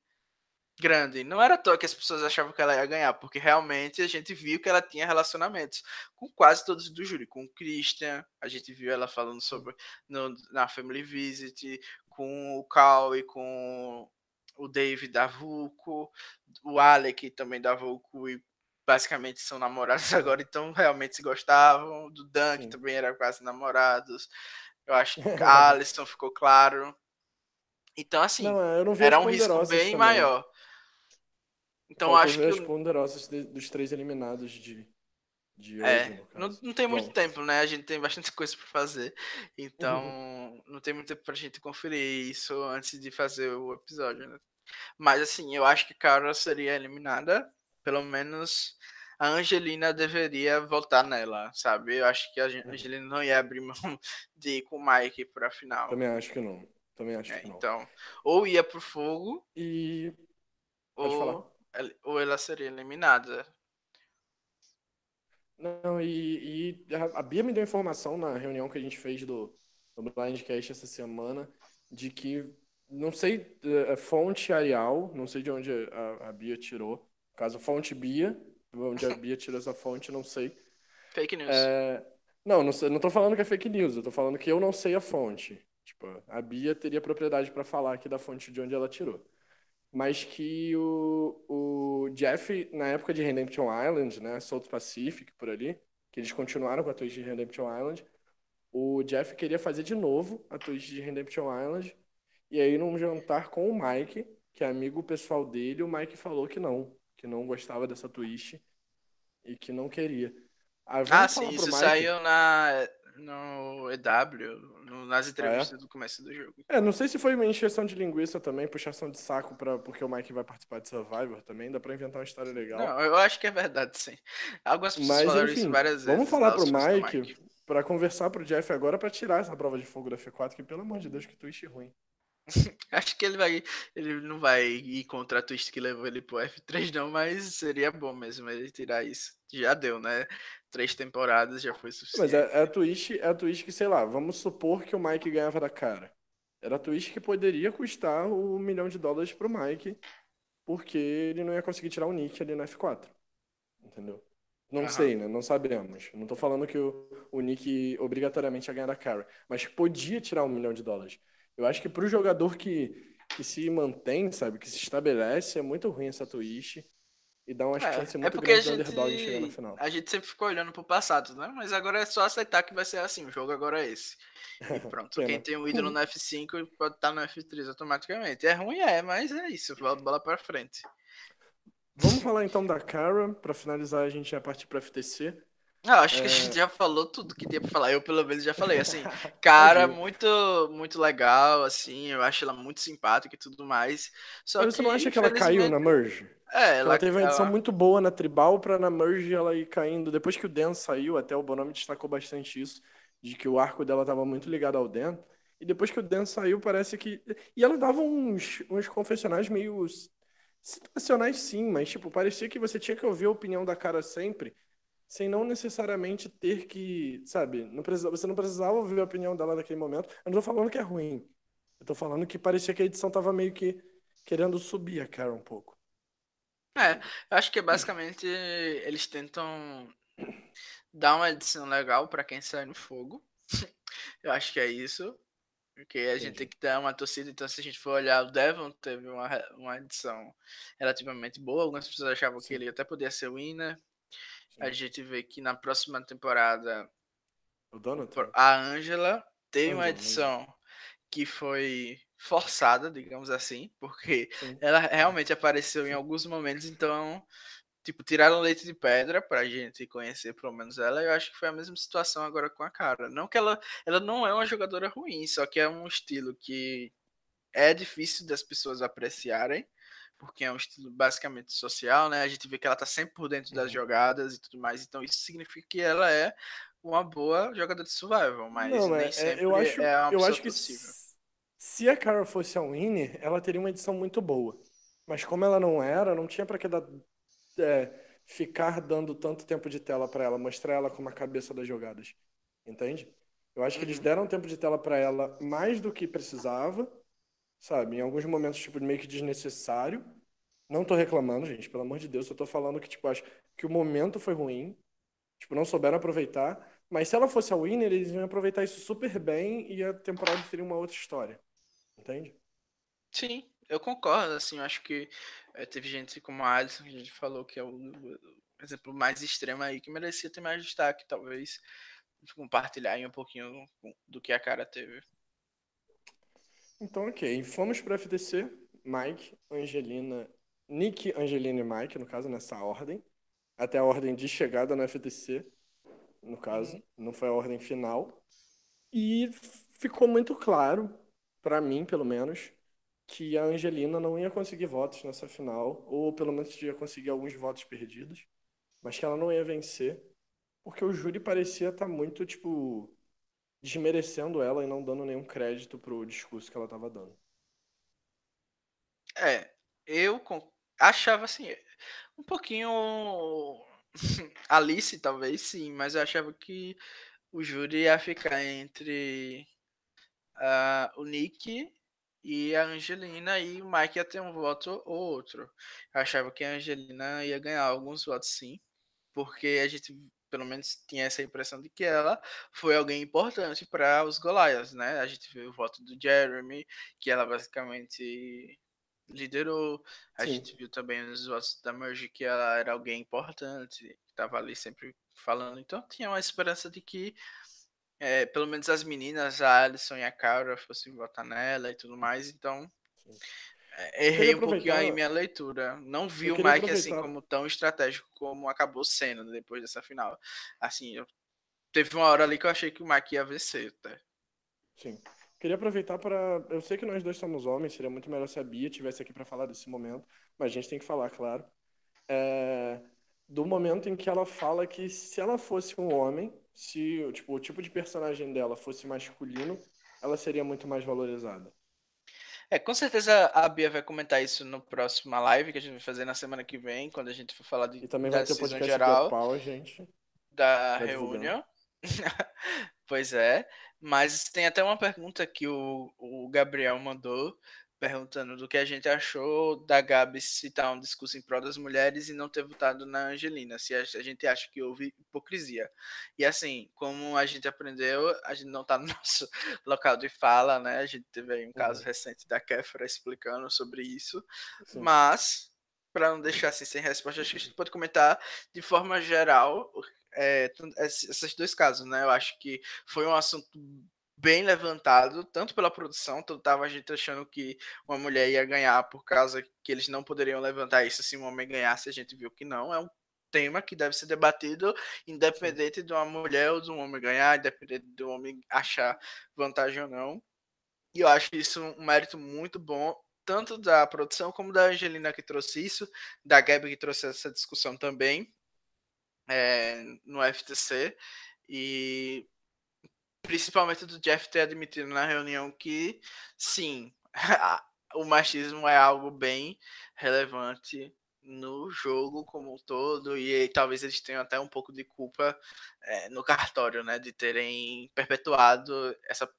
grande. Não era à toa que as pessoas achavam que ela ia ganhar, porque realmente a gente viu que ela tinha relacionamentos com quase todos do júri, com o Christian, a gente viu ela falando sobre no, na Family Visit, com o Cal e com o David da Vulco, o Alec também da Vulco e basicamente são namorados (laughs) agora, então realmente se gostavam, do Dan, que também era quase namorados. Eu acho que (laughs) a Alison ficou claro. Então, assim, não, era um risco bem também. maior. Então acho que. as ponderosas de, dos três eliminados de, de hoje, é, não, não tem muito Bom. tempo, né? A gente tem bastante (laughs) coisa para fazer. Então, uhum. não tem muito tempo pra gente conferir isso antes de fazer o episódio, né? Mas assim, eu acho que Carol seria eliminada. Pelo menos a Angelina deveria voltar nela, sabe? Eu acho que a uhum. Angelina não ia abrir (laughs) mão de ir com o Mike pra final. Também acho que não. Também acho é, que não. Então, ou ia pro fogo. E. Ou... ou ela seria eliminada. Não, e, e, a Bia me deu informação na reunião que a gente fez do, do Blindcast essa semana de que, não sei, é, fonte Arial, não sei de onde a, a Bia tirou, caso fonte Bia, onde a (laughs) Bia tirou essa fonte, não sei. Fake news. É, não, não, não tô falando que é fake news, eu tô falando que eu não sei a fonte. Tipo, a Bia teria propriedade para falar aqui da fonte de onde ela tirou mas que o, o Jeff, na época de Redemption Island, né, South Pacific, por ali, que eles continuaram com a Twitch de Redemption Island, o Jeff queria fazer de novo a Twitch de Redemption Island, e aí num jantar com o Mike, que é amigo pessoal dele, o Mike falou que não, que não gostava dessa Twitch e que não queria. ah, sim, isso Mike... saiu na no EW, no, nas entrevistas ah, é? do começo do jogo. É, não sei se foi uma encheção de linguiça também, puxação de saco pra, porque o Mike vai participar de Survivor também, dá pra inventar uma história legal. Não, eu acho que é verdade, sim. Algumas pessoas Mas, falaram enfim, isso várias vezes. Vamos falar pro Mike, Mike, pra conversar pro Jeff agora pra tirar essa prova de fogo da F4, que pelo amor de Deus, que twist ruim. (laughs) Acho que ele vai. Ele não vai ir contra a twist que levou ele pro F3, não, mas seria bom mesmo ele tirar isso. Já deu, né? Três temporadas já foi suficiente. Mas é, é a twist, é a twist que, sei lá, vamos supor que o Mike ganhava da cara. Era a twist que poderia custar o um milhão de dólares pro Mike, porque ele não ia conseguir tirar o Nick ali no F4. Entendeu? Não Aham. sei, né? Não sabemos. Não tô falando que o, o Nick obrigatoriamente ia ganhar da cara, mas podia tirar um milhão de dólares. Eu acho que pro jogador que, que se mantém, sabe, que se estabelece, é muito ruim essa twist e dá uma é, chance é muito é grande gente, do underdog chegar na final. A gente sempre ficou olhando pro passado, né? Mas agora é só aceitar que vai ser assim, o jogo agora é esse. E (laughs) pronto, quem tem um ídolo no F5 pode estar tá no F3 automaticamente. É ruim, é, mas é isso, bola para frente. Vamos falar então da Cara, para finalizar a gente já partir para FTC. Ah, acho é... que a gente já falou tudo que tinha pra falar. Eu, pelo menos, já falei. Assim, (laughs) cara, muito, muito legal, assim. Eu acho ela muito simpática e tudo mais. Só Mas que, você não acha que ela caiu na Merge? É, ela, ela teve uma edição ela... muito boa na Tribal pra na Merge ela ir caindo. Depois que o Dan saiu, até o Bonome destacou bastante isso, de que o arco dela tava muito ligado ao Dan. E depois que o Dan saiu, parece que. E ela dava uns, uns confessionais meio situacionais, sim, mas, tipo, parecia que você tinha que ouvir a opinião da cara sempre sem não necessariamente ter que, sabe, não precisa, você não precisava ouvir a opinião dela naquele momento. Eu não tô falando que é ruim. Eu tô falando que parecia que a edição tava meio que querendo subir a cara um pouco. É, eu acho que basicamente eles tentam dar uma edição legal para quem sai no fogo. (laughs) eu acho que é isso. Porque a gente tem que dar uma torcida, então se a gente for olhar, o Devon teve uma, uma edição relativamente boa. Algumas pessoas achavam Sim. que ele até podia ser winner. A gente vê que na próxima temporada a Angela tem uma edição que foi forçada, digamos assim, porque Sim. ela realmente apareceu em alguns momentos, então, tipo, tiraram leite de pedra pra gente conhecer pelo menos ela. Eu acho que foi a mesma situação agora com a cara. Não que ela, ela não é uma jogadora ruim, só que é um estilo que é difícil das pessoas apreciarem porque é um estilo basicamente social, né? A gente vê que ela tá sempre por dentro das uhum. jogadas e tudo mais, então isso significa que ela é uma boa jogadora de survival, mas Não, nem é, sempre eu acho, é uma eu acho que possível. Se a Cara fosse a winner, ela teria uma edição muito boa. Mas como ela não era, não tinha para que dar, é, ficar dando tanto tempo de tela para ela, mostrar ela como a cabeça das jogadas. Entende? Eu acho que eles uhum. deram tempo de tela para ela mais do que precisava sabe? Em alguns momentos, tipo, meio que desnecessário. Não tô reclamando, gente, pelo amor de Deus. Eu tô falando que, tipo, acho que o momento foi ruim. Tipo, não souberam aproveitar. Mas se ela fosse a winner, eles iam aproveitar isso super bem e a temporada teria uma outra história. Entende? Sim, eu concordo. Assim, eu acho que é, teve gente como a Alisson, que a gente falou que é o, o exemplo mais extremo aí, que merecia ter mais destaque, talvez compartilhar aí um pouquinho do que a cara teve. Então, ok. Fomos para FTC. Mike, Angelina, Nick, Angelina e Mike, no caso, nessa ordem. Até a ordem de chegada no FTC, no caso. Uhum. Não foi a ordem final. E ficou muito claro, para mim, pelo menos, que a Angelina não ia conseguir votos nessa final, ou pelo menos ia conseguir alguns votos perdidos, mas que ela não ia vencer, porque o júri parecia estar tá muito, tipo, desmerecendo ela e não dando nenhum crédito pro discurso que ela tava dando. É, eu achava assim, um pouquinho (laughs) Alice, talvez sim, mas eu achava que o júri ia ficar entre uh, o Nick e a Angelina e o Mike ia ter um voto ou outro. Eu achava que a Angelina ia ganhar alguns votos sim, porque a gente pelo menos tinha essa impressão de que ela foi alguém importante para os Goliaths, né? A gente viu o voto do Jeremy, que ela basicamente liderou. A Sim. gente viu também os votos da Merge que ela era alguém importante, que estava ali sempre falando. Então tinha uma esperança de que é, pelo menos as meninas, a Alison e a Cara, fossem votar nela e tudo mais. Então Sim. É, errei um pouquinho aí minha leitura. Não vi o Mike assim, aproveitar. assim como tão estratégico como acabou sendo depois dessa final. Assim, eu... teve uma hora ali que eu achei que o Mike ia vencer, tá? Sim. Queria aproveitar para. Eu sei que nós dois somos homens, seria muito melhor se a Bia tivesse aqui para falar desse momento, mas a gente tem que falar, claro. É... Do momento em que ela fala que se ela fosse um homem, se tipo, o tipo de personagem dela fosse masculino, ela seria muito mais valorizada. É, com certeza a Bia vai comentar isso no próximo live que a gente vai fazer na semana que vem, quando a gente for falar de E também da vai ter decisão podcast geral gente. da Vai divulgando. reunião. (laughs) pois é, mas tem até uma pergunta que o, o Gabriel mandou, perguntando do que a gente achou da Gabi citar um discurso em prol das mulheres e não ter votado na Angelina, se a, gente acha que houve hipocrisia. E assim, como a gente aprendeu, a gente não está no (laughs) nosso local de fala, né? A gente teve aí um caso Uhum. recente da Kéfera explicando sobre isso, Sim. mas para não deixar assim sem resposta, acho que a gente pode comentar de forma geral é, esses dois casos, né? Eu acho que foi um assunto bem levantado, tanto pela produção, tanto tava a gente achando que uma mulher ia ganhar por causa que eles não poderiam levantar isso se um homem ganhasse, a gente viu que não, é um tema que deve ser debatido independente de uma mulher ou de um homem ganhar, independente do homem achar vantagem ou não. E eu acho isso um mérito muito bom, tanto da produção como da Angelina que trouxe isso, da Gabi que trouxe essa discussão também é, no FTC. E principalmente do Jeff ter admitido na reunião que sim, (laughs) o machismo é algo bem relevante no jogo como um todo e talvez eles tenham até um pouco de culpa é, no cartório, né, de terem perpetuado essa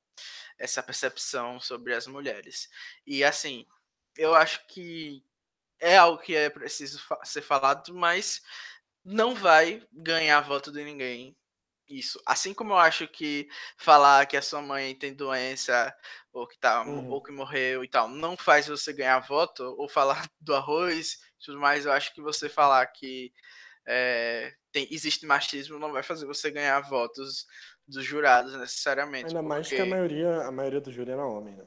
essa percepção sobre as mulheres. E assim, eu acho que é algo que é preciso fa ser falado, mas não vai ganhar voto de ninguém. Isso. Assim como eu acho que falar que a sua mãe tem doença ou que tá Uhum. ou que morreu e tal, não faz você ganhar voto ou falar (laughs) do arroz, e tudo mais, eu acho que você falar que é, tem, existe machismo não vai fazer você ganhar votos dos jurados necessariamente. Ainda mais que a porque- maioria, a maioria do júri era homem, né?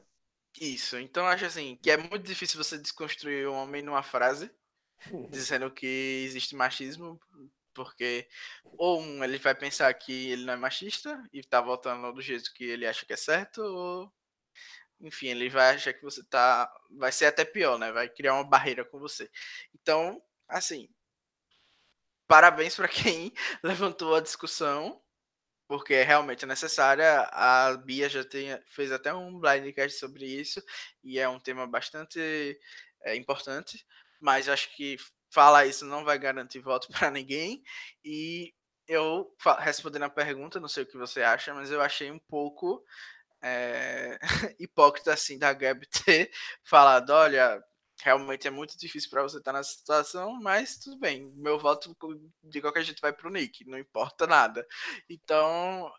Isso, então eu acho assim que é muito difícil você desconstruir um homem numa frase (laughs) dizendo que existe machismo, porque ou um ele vai pensar que ele não é machista e tá votando do jeito que ele acha que é certo, ou enfim, ele vai achar que você tá. Vai ser até pior, né? Vai criar uma barreira com você. Então, assim, parabéns para (laughs) quem levantou a discussão, porque é realmente necessária. A Bia já tem, fez até um blindcast sobre isso, e é um tema bastante é, importante, mas acho que falar isso não vai garantir voto para ninguém. E eu, respondendo a pergunta, não sei o que você acha, mas eu achei um pouco é, (laughs) hipócrita assim da Gabi (laughs) ter falado, olha, realmente é muito difícil para você estar nessa situação, mas tudo bem, meu voto de qualquer jeito vai pro Nick, não importa nada. Então,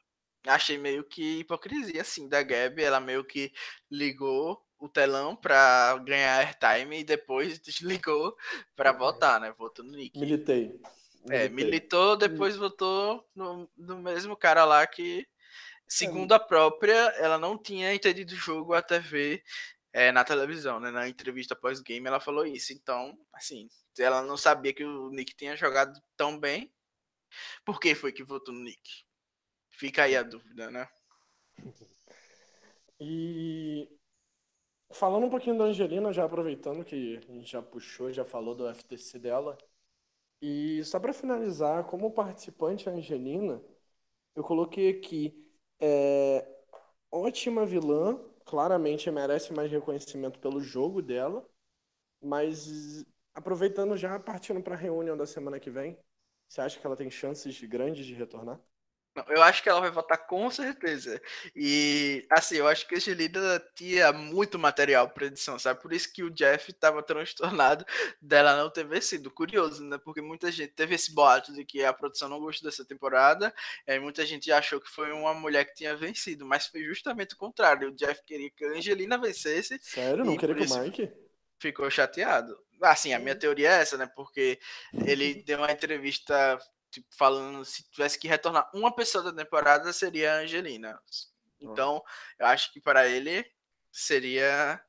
achei meio que hipocrisia assim da Gabi, ela meio que ligou o telão para ganhar airtime e depois (laughs) desligou para votar, né? Votou no Nick. Militei. É, Militei. militou, depois votou no, no mesmo cara lá que, segundo a própria, ela não tinha entendido o jogo até ver é, na televisão, né? Na entrevista pós-game ela falou isso. Então, assim, ela não sabia que o Nick tinha jogado tão bem. Por que foi que votou no Nick? Fica aí a dúvida, né? E falando um pouquinho da Angelina, já aproveitando que a gente já puxou, já falou do FTC dela. E só para finalizar, como participante Angelina, eu coloquei aqui é, ótima vilã, claramente merece mais reconhecimento pelo jogo dela, mas aproveitando já, partindo para a reunião da semana que vem, você acha que ela tem chances grandes de retornar? Eu acho que ela vai votar com certeza. E, assim, eu acho que a Angelina tinha muito material para edição, sabe? Por isso que o Jeff estava transtornado (laughs) dela não ter vencido. Curioso, né? Porque muita gente teve esse boato de que a produção não gostou dessa temporada, e aí muita gente achou que foi uma mulher que tinha vencido, mas foi justamente o contrário. O Jeff queria que a Angelina vencesse, Sério? Não queria que o Mike? ficou chateado. Assim, a minha teoria é essa, né? Porque ele (laughs) deu uma entrevista tipo, falando se tivesse que retornar uma pessoa da temporada seria a Angelina. Então, eu acho que para ele seria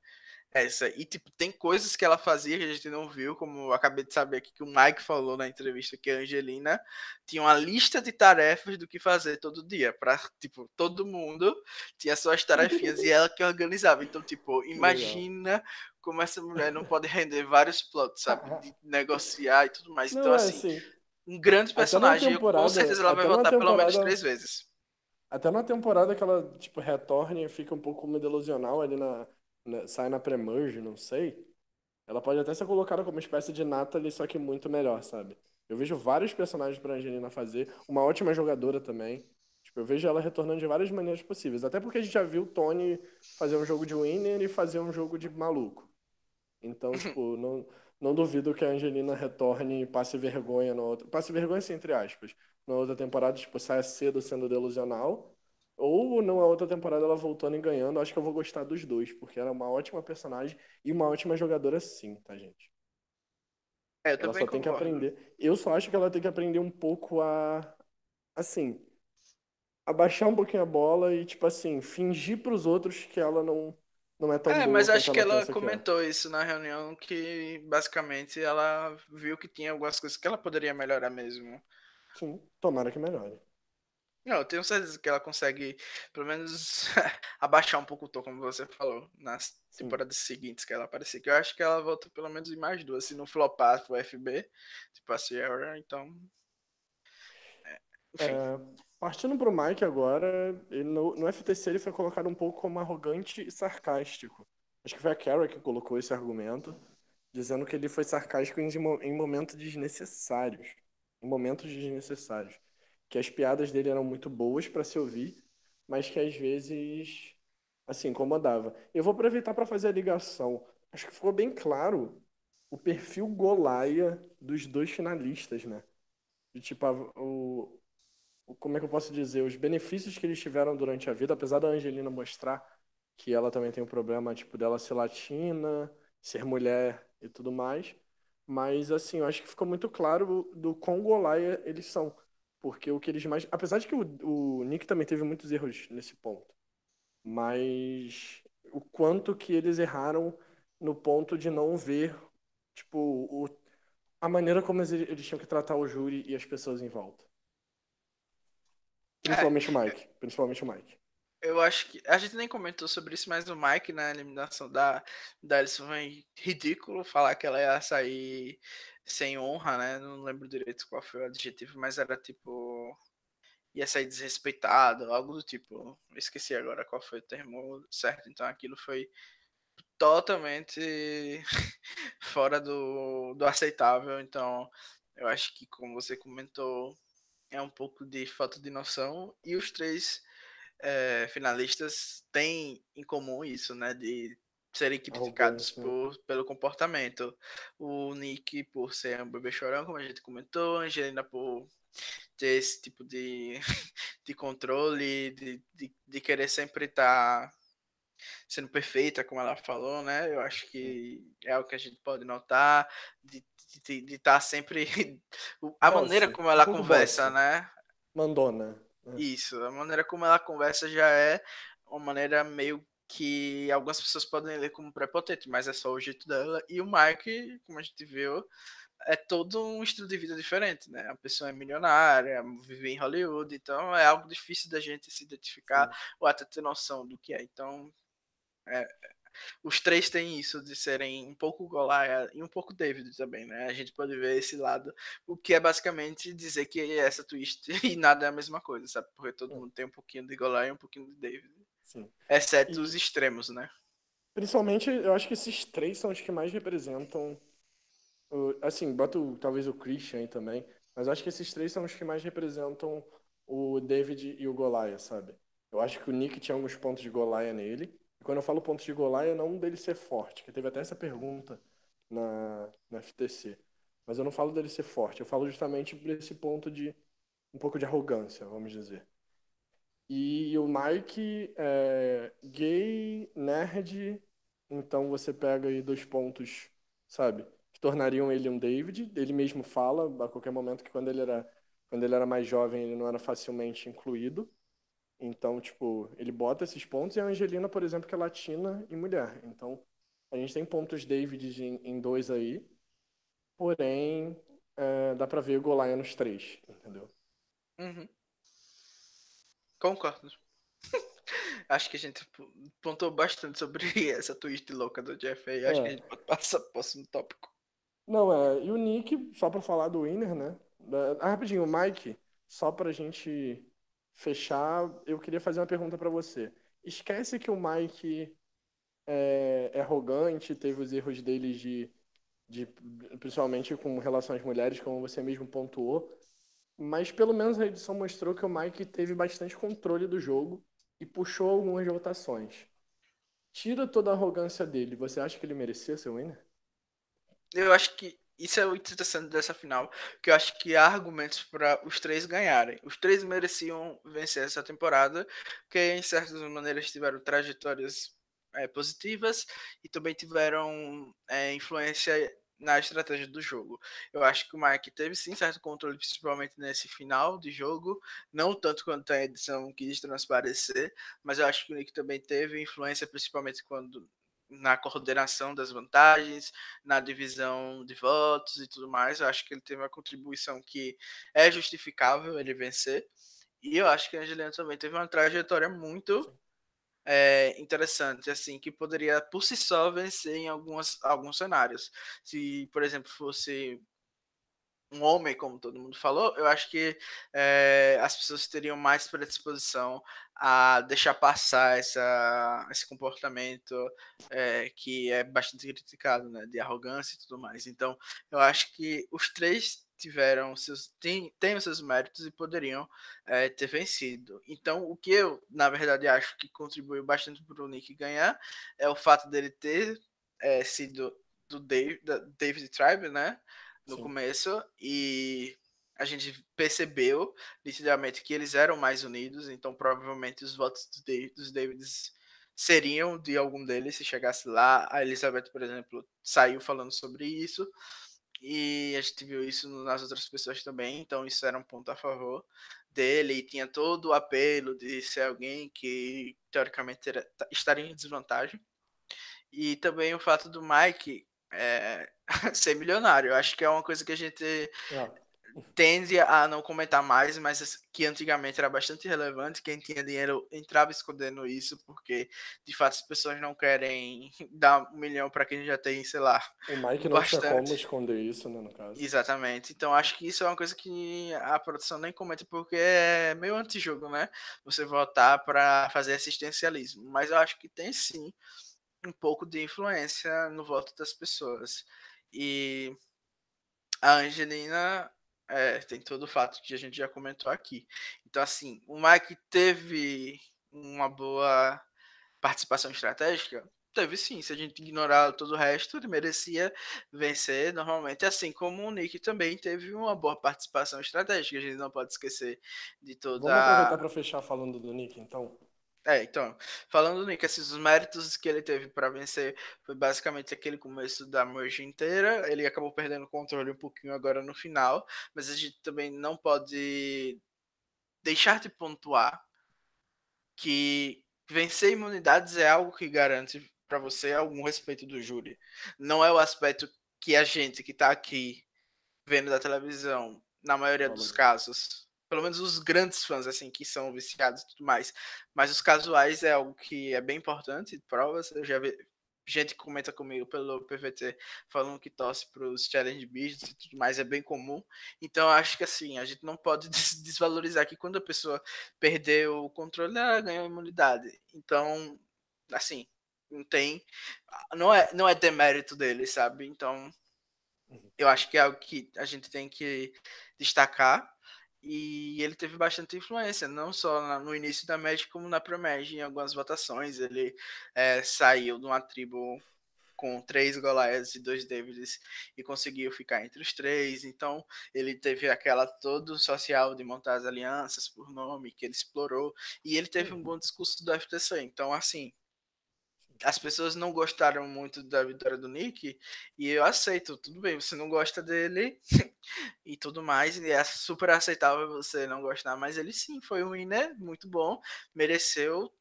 essa. E tipo, tem coisas que ela fazia que a gente não viu, como eu acabei de saber aqui que o Mike falou na entrevista que a Angelina tinha uma lista de tarefas do que fazer todo dia, para tipo, todo mundo tinha suas tarefinhas e ela que organizava. Então, tipo, imagina como essa mulher não pode render vários plots, sabe? De negociar e tudo mais. Não, Então, é assim, assim, um grande na personagem. eu, com certeza ela vai na votar pelo menos três vezes. até na temporada que ela, tipo, retorna e fica um pouco delusional ali na, né, sai na pré-merge, não sei, ela pode até ser colocada como uma espécie de Natalie, só que muito melhor, sabe? Eu vejo vários personagens pra Angelina fazer, uma ótima jogadora também. Tipo, eu vejo ela retornando de várias maneiras possíveis. Até porque a gente já viu o Tony fazer um jogo de winner e fazer um jogo de maluco. Então, tipo, não, não duvido que a Angelina retorne e passe vergonha no outro. Passe vergonha, assim, entre aspas. Na outra temporada, tipo, saia cedo sendo delusional. Ou numa outra temporada ela voltando e ganhando. Acho que eu vou gostar dos dois, porque ela é uma ótima personagem e uma ótima jogadora, sim, tá, gente? É, eu Ela só tem que concordo. aprender. Eu só acho que ela tem que aprender um pouco a. Assim, abaixar um pouquinho a bola e, tipo assim, fingir pros outros que ela não, não é tão É, mas acho que ela ela que é. comentou isso na reunião, que basicamente ela viu que tinha algumas coisas que ela poderia melhorar mesmo. Sim, tomara que melhore. Não, eu tenho certeza que ela consegue, pelo menos, (laughs) abaixar um pouco o tom, como você falou, nas Sim. temporadas seguintes que ela aparecer. Que eu acho que ela volta pelo menos em mais duas, se não flopar pro FB, tipo a Sierra, então. Enfim. É, partindo pro Mike agora, no, no FTC ele foi colocado um pouco como arrogante e sarcástico. Acho que foi a Kara que colocou esse argumento, dizendo que ele foi sarcástico em, em momentos desnecessários. Em momentos desnecessários. Que as piadas dele eram muito boas para se ouvir, mas que às vezes, assim, incomodava. Eu vou aproveitar para fazer a ligação. Acho que ficou bem claro o perfil Golaia dos dois finalistas, né? De tipo, a- o, o- como é que eu posso dizer, os benefícios que eles tiveram durante a vida, apesar da Angelina mostrar que ela também tem um problema, tipo, dela ser latina, ser mulher e tudo mais. Mas, assim, eu acho que ficou muito claro do quão Golaia eles são. Porque o que eles mais. Apesar de que o, o Nick também teve muitos erros nesse ponto. Mas o quanto que eles erraram no ponto de não ver, tipo, o, a maneira como eles, eles tinham que tratar o júri e as pessoas em volta. É, Principalmente o Mike. Principalmente o Mike. eu acho que. A gente nem comentou sobre isso, mas o Mike na eliminação da, da Alison foi ridículo falar que ela ia sair sem honra, né? Não lembro direito qual foi o adjetivo, mas era tipo. ia sair desrespeitado, algo do tipo. Esqueci agora qual foi o termo certo. Então aquilo foi totalmente (laughs) fora do, do aceitável. Então eu acho que, como você comentou, é um pouco de falta de noção. E os três é, finalistas têm em comum isso, né? De serem criticados por, pelo comportamento. O Nick por ser um bebê chorão, como a gente comentou, a Angelina por ter esse tipo de, (laughs) de controle, de, de, de querer sempre estar sendo perfeita, como ela falou, né? Eu acho que é o que a gente pode notar, de de, estar sempre. (laughs) A maneira como ela conversa, né? Mandona. Isso, a maneira como ela conversa já é uma maneira meio que algumas pessoas podem ler como prepotente, mas é só o jeito dela. E o Mike, como a gente viu, é todo um estilo de vida diferente, né? A pessoa é milionária, vive em Hollywood, então é algo difícil da gente se identificar Sim. ou até ter noção do que é. Então, é, os três têm isso de serem um pouco Goliath e um pouco David também, né? A gente pode ver esse lado, o que é basicamente dizer que é essa twist (laughs) e nada é a mesma coisa, sabe? Porque todo mundo tem um pouquinho de Goliath e um pouquinho de David. Sim. Exceto E- os extremos, né? Principalmente, eu acho que esses três são os que mais representam. o- assim, boto talvez o Christian aí também, mas acho que esses três são os que mais representam o David e o Goliath, sabe? Eu acho que o Nick tinha alguns pontos de Goliath nele. E quando eu falo pontos de Goliath, não dele ser forte, que teve até essa pergunta na, na FTC. Mas eu não falo dele ser forte, eu falo justamente por esse ponto de um pouco de arrogância, vamos dizer. E o Mike é gay, nerd, então você pega aí dois pontos, sabe, que tornariam ele um David. Ele mesmo fala a qualquer momento que quando ele era, quando ele era mais jovem ele não era facilmente incluído. Então, tipo, ele bota esses pontos e a Angelina, por exemplo, que é latina e mulher. Então, a gente tem pontos David em, em dois aí, porém, é, dá pra ver Goliath nos três, entendeu? Uhum. Concordo. (laughs) Acho que a gente pontou bastante sobre (laughs) essa twist louca do Jeff aí. Acho É. que a gente pode passar pro próximo tópico. Não, é. E o Nick, só pra falar do Winner, né? Ah, rapidinho, o Mike, só pra gente fechar, eu queria fazer uma pergunta pra você. Esquece que o Mike é, é arrogante, teve os erros deles de, de, principalmente com relação às mulheres, como você mesmo pontuou. Mas pelo menos a edição mostrou que o Mike teve bastante controle do jogo e puxou algumas votações. Tira toda a arrogância dele, você acha que ele merecia ser winner? Eu acho que isso é o interessante dessa final, que eu acho que há argumentos para os três ganharem. Os três mereciam vencer essa temporada, que em certas maneiras tiveram trajetórias é, positivas e também tiveram é, influência na estratégia do jogo. Eu acho que o Mike teve sim certo controle, principalmente nesse final de jogo, não tanto quanto a edição quis transparecer, mas eu acho que o Nick também teve influência, principalmente quando na coordenação das vantagens, na divisão de votos e tudo mais. Eu acho que ele teve uma contribuição que é justificável ele vencer. E eu acho que a Angelina também teve uma trajetória muito é, interessante, assim, que poderia por si só vencer em algumas, alguns cenários. Se, por exemplo, fosse um homem, como todo mundo falou, eu acho que é, as pessoas teriam mais predisposição a deixar passar essa, esse comportamento é, que é bastante criticado, né, de arrogância e tudo mais. Então, eu acho que os três tiveram seus têm, os seus méritos e poderiam é, ter vencido. Então, o que eu, na verdade, acho que contribuiu bastante para o Nick ganhar é o fato dele ter sido do Dave, da David Tribe, né? No Sim. começo e a gente percebeu nitidamente que eles eram mais unidos, então provavelmente os votos dos Davids seriam de algum deles se chegasse lá. A Elizabeth, por exemplo, saiu falando sobre isso e a gente viu isso nas outras pessoas também, então isso era um ponto a favor dele e tinha todo o apelo de ser alguém que teoricamente era, estaria em desvantagem. E também o fato do Mike é, (laughs) ser milionário. Eu acho que é uma coisa que a gente é. tende a não comentar mais, mas que antigamente era bastante relevante. Quem tinha dinheiro entrava escondendo isso, porque de fato as pessoas não querem (laughs) dar um milhão para quem já tem, sei lá. O Mike não bastante. tinha como esconder isso, né, no caso. Exatamente. Então acho que isso é uma coisa que a produção nem comenta, porque é meio antijogo, né? Você votar para fazer assistencialismo. Mas eu acho que tem sim um pouco de influência no voto das pessoas. E a Angelina é, tem todo o fato que a gente já comentou aqui. Então, assim, o Mike teve uma boa participação estratégica? Teve sim, se a gente ignorar todo o resto, ele merecia vencer normalmente, assim como o Nick também teve uma boa participação estratégica, a gente não pode esquecer de toda. Vamos aproveitar para fechar falando do Nick, então. É, então, falando Nick, esses os méritos que ele teve para vencer foi basicamente aquele começo da merge inteira. Ele acabou perdendo o controle um pouquinho agora no final, mas a gente também não pode deixar de pontuar que vencer imunidades é algo que garante para você algum respeito do júri. Não é o aspecto que a gente que está aqui vendo da televisão, na maioria dos casos, pelo menos os grandes fãs, assim, que são viciados e tudo mais. Mas os casuais é algo que é bem importante, provas. Eu já vi gente que comenta comigo pelo PVT falando que torce para os challenge beasts e tudo mais, é bem comum. Então acho que assim, a gente não pode (laughs) desvalorizar que quando a pessoa perdeu o controle, ela ganhou imunidade. Então, assim, não tem. Não é, não é demérito dele, sabe? Então, uhum. eu acho que é algo que a gente tem que destacar. E ele teve bastante influência, não só no início da Magic, como na Pro-Mag, em algumas votações. Ele é, saiu de uma tribo com três Goliaths e dois Davids e conseguiu ficar entre os três. Então, ele teve aquela todo social de montar as alianças por nome que ele explorou. E ele teve um uhum. bom discurso do FTC. Então, assim, as pessoas não gostaram muito da vitória do Nick e eu aceito, tudo bem, você não gosta dele (laughs) e tudo mais, e é super aceitável você não gostar, mas ele sim foi um winner muito bom, mereceu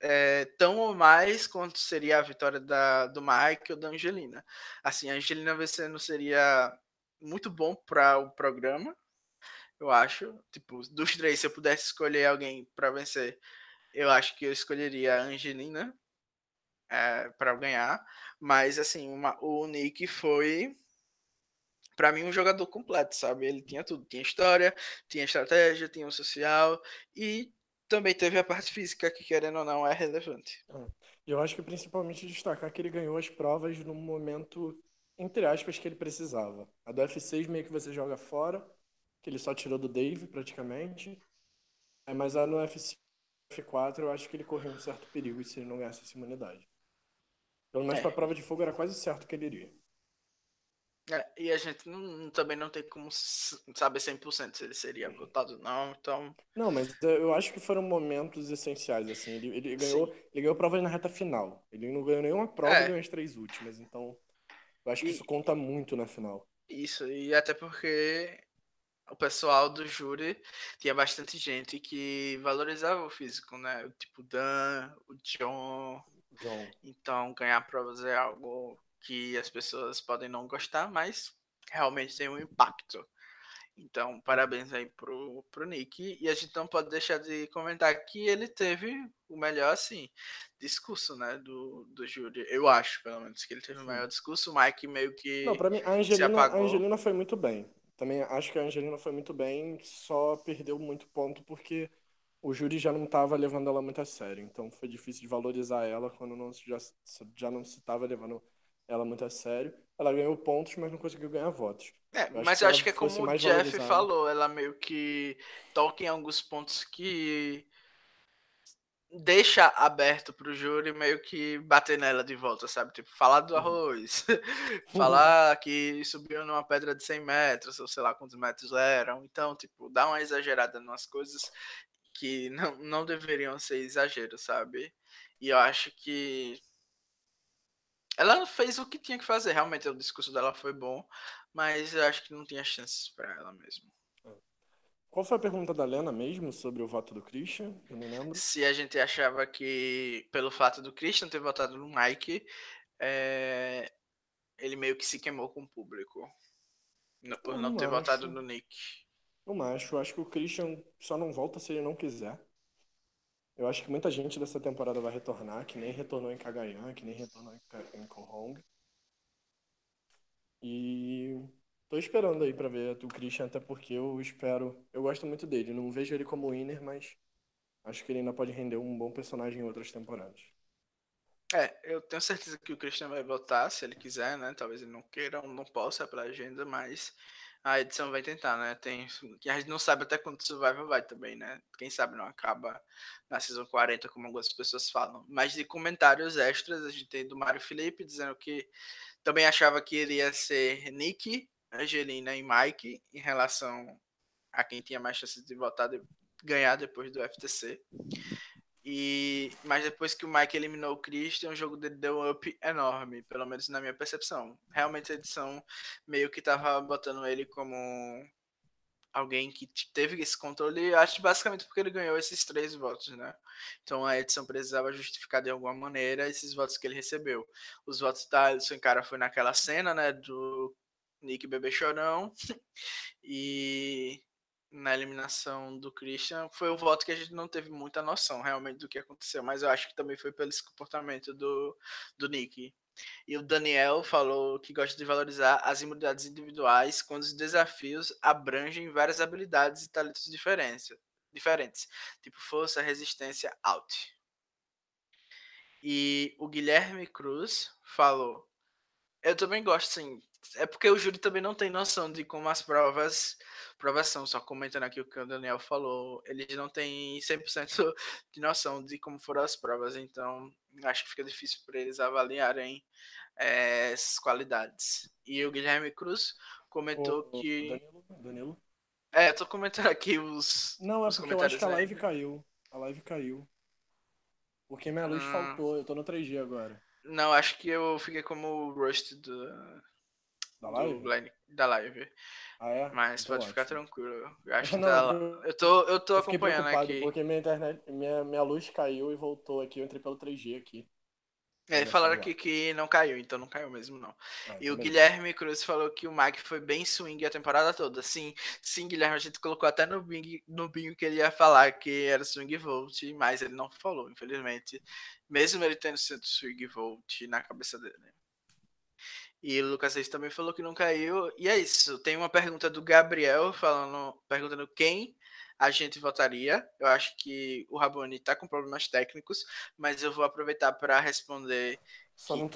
é, tão ou mais quanto seria a vitória da, do Mike ou da Angelina. Assim, a Angelina vencendo seria muito bom para o programa, eu acho. Tipo, dos três, se eu pudesse escolher alguém para vencer, eu acho que eu escolheria a Angelina é, para ganhar. Mas, assim, uma, o Nick foi, para mim, um jogador completo, sabe? Ele tinha tudo: tinha história, tinha estratégia, tinha o social e também teve a parte física, que querendo ou não é relevante. Eu acho que principalmente destacar que ele ganhou as provas no momento, entre aspas, que ele precisava. A do F6 meio que você joga fora, que ele só tirou do Dave praticamente. É, mas a no F5, F4 eu acho que ele correu um certo perigo se ele não ganhasse essa imunidade. Pelo menos É. pra prova de fogo era quase certo que ele iria. É, e a gente não- também não tem como saber 100% se ele seria votado ou não, então. Não, mas eu acho que foram momentos essenciais, assim. Ele, ele ganhou, ele ganhou prova na reta final. Ele não ganhou nenhuma prova É. ganhou as três últimas. Então, eu acho que E- isso conta muito na final. Isso, e até porque o pessoal do júri tinha bastante gente que valorizava o físico, né? Tipo o Dan, o John. John. Então, ganhar provas é algo que as pessoas podem não gostar, mas realmente tem um impacto. Então, parabéns aí pro, pro Nick. E a gente não pode deixar de comentar que ele teve o melhor, assim, discurso, né, do, do júri. Eu acho, pelo menos, que ele teve o Sim. melhor discurso. O Mike meio que. Não, pra mim, a Angelina, a. Angelina foi muito bem. Também acho que a Angelina foi muito bem, só perdeu muito ponto porque o júri já não estava levando ela muito a sério. Então foi difícil de valorizar ela quando não, já, já não se estava levando ela muito a sério. Ela ganhou pontos, mas não conseguiu ganhar votos. É, Eu acho mas que eu acho que é como o Jeff valorizada. falou, ela meio que toca em alguns pontos que deixa aberto pro júri meio que bater nela de volta, sabe? Tipo, falar do Uhum. arroz, (laughs) falar que subiu numa pedra de 100 metros, ou sei lá quantos metros eram. Então, tipo, dá uma exagerada nas coisas que não, não deveriam ser exagero, sabe? E eu acho que ela fez o que tinha que fazer. Realmente, o discurso dela foi bom, mas eu acho que não tinha chances pra ela mesmo. Qual foi a pergunta da Lena mesmo sobre o voto do Christian? Eu não lembro. Se a gente achava que, pelo fato do Christian ter votado no Mike, é, ele meio que se queimou com o público. Por não não ter votado acho. no Nick. Não acho. Acho que o Christian só não volta se ele não quiser. Eu acho que muita gente dessa temporada vai retornar, que nem retornou em Kagayan, que nem retornou em Kohong. E tô esperando aí pra ver o Christian, até porque eu espero. Eu gosto muito dele. Não vejo ele como winner, mas acho que ele ainda pode render um bom personagem em outras temporadas. É, eu tenho certeza que o Christian vai votar, se ele quiser, né? Talvez ele não queira ou não possa pela agenda, mas a edição vai tentar, né? Tem, a gente não sabe até quando o Survival vai também, né? Quem sabe não acaba na Season 40, como algumas pessoas falam. Mas de comentários extras, a gente tem do Mário Felipe dizendo que também achava que iria ser Nick, Angelina e Mike em relação a quem tinha mais chances de votar, de ganhar depois do FTC. E, mas depois que o Mike eliminou o Christian, o jogo dele deu um up enorme, pelo menos na minha percepção. Realmente a edição meio que tava botando ele como alguém que teve esse controle, acho basicamente porque ele ganhou esses três votos, né? Então a edição precisava justificar de alguma maneira esses votos que ele recebeu. Os votos da Alisson Cara foi naquela cena, né, do Nick Bebê Chorão, (laughs) e na eliminação do Christian foi o voto que a gente não teve muita noção realmente do que aconteceu, mas eu acho que também foi pelo comportamento do, do Nick. E o Daniel falou que gosta de valorizar as imunidades individuais quando os desafios abrangem várias habilidades e talentos diferentes, diferentes tipo força, resistência, out. E o Guilherme Cruz falou: Eu também gosto, sim. É porque o júri também não tem noção de como as provas, provas são. Só comentando aqui o que o Daniel falou, eles não têm 100% (laughs) de noção de como foram as provas. Então, acho que fica difícil para eles avaliarem eh, essas qualidades. E o Guilherme Cruz comentou ô, que. Danilo, Danilo? É, eu tô comentando aqui os. Não, é os porque eu acho que a comentários aí. live caiu. A live caiu. Porque minha luz Hum. faltou, eu tô no 3G agora. Não, acho que eu fiquei como o Rust do, Da live? Blind- da live. Ah, é? Mas Então pode ficar tranquilo. Eu acho (laughs) que tá lá. eu- tô, eu tô Eu acompanhando aqui. porque minha internet, minha, minha luz caiu e voltou aqui. Eu entrei pelo 3G aqui. É, falaram aqui que não caiu, então não caiu mesmo, não. Ah, E o então beleza. Guilherme Cruz falou que o Mike foi bem swing a temporada toda. Sim, sim, Guilherme, a gente colocou até no bingo, no bingo que ele ia falar que era swing volt, mas ele não falou, infelizmente. Mesmo ele tendo sido swing volt na cabeça dele. E o Lucas Reis também falou que não caiu. E é isso. Tem uma pergunta do Gabriel falando, perguntando quem a gente votaria. Eu acho que o Raboni está com problemas técnicos, mas eu vou aproveitar para responder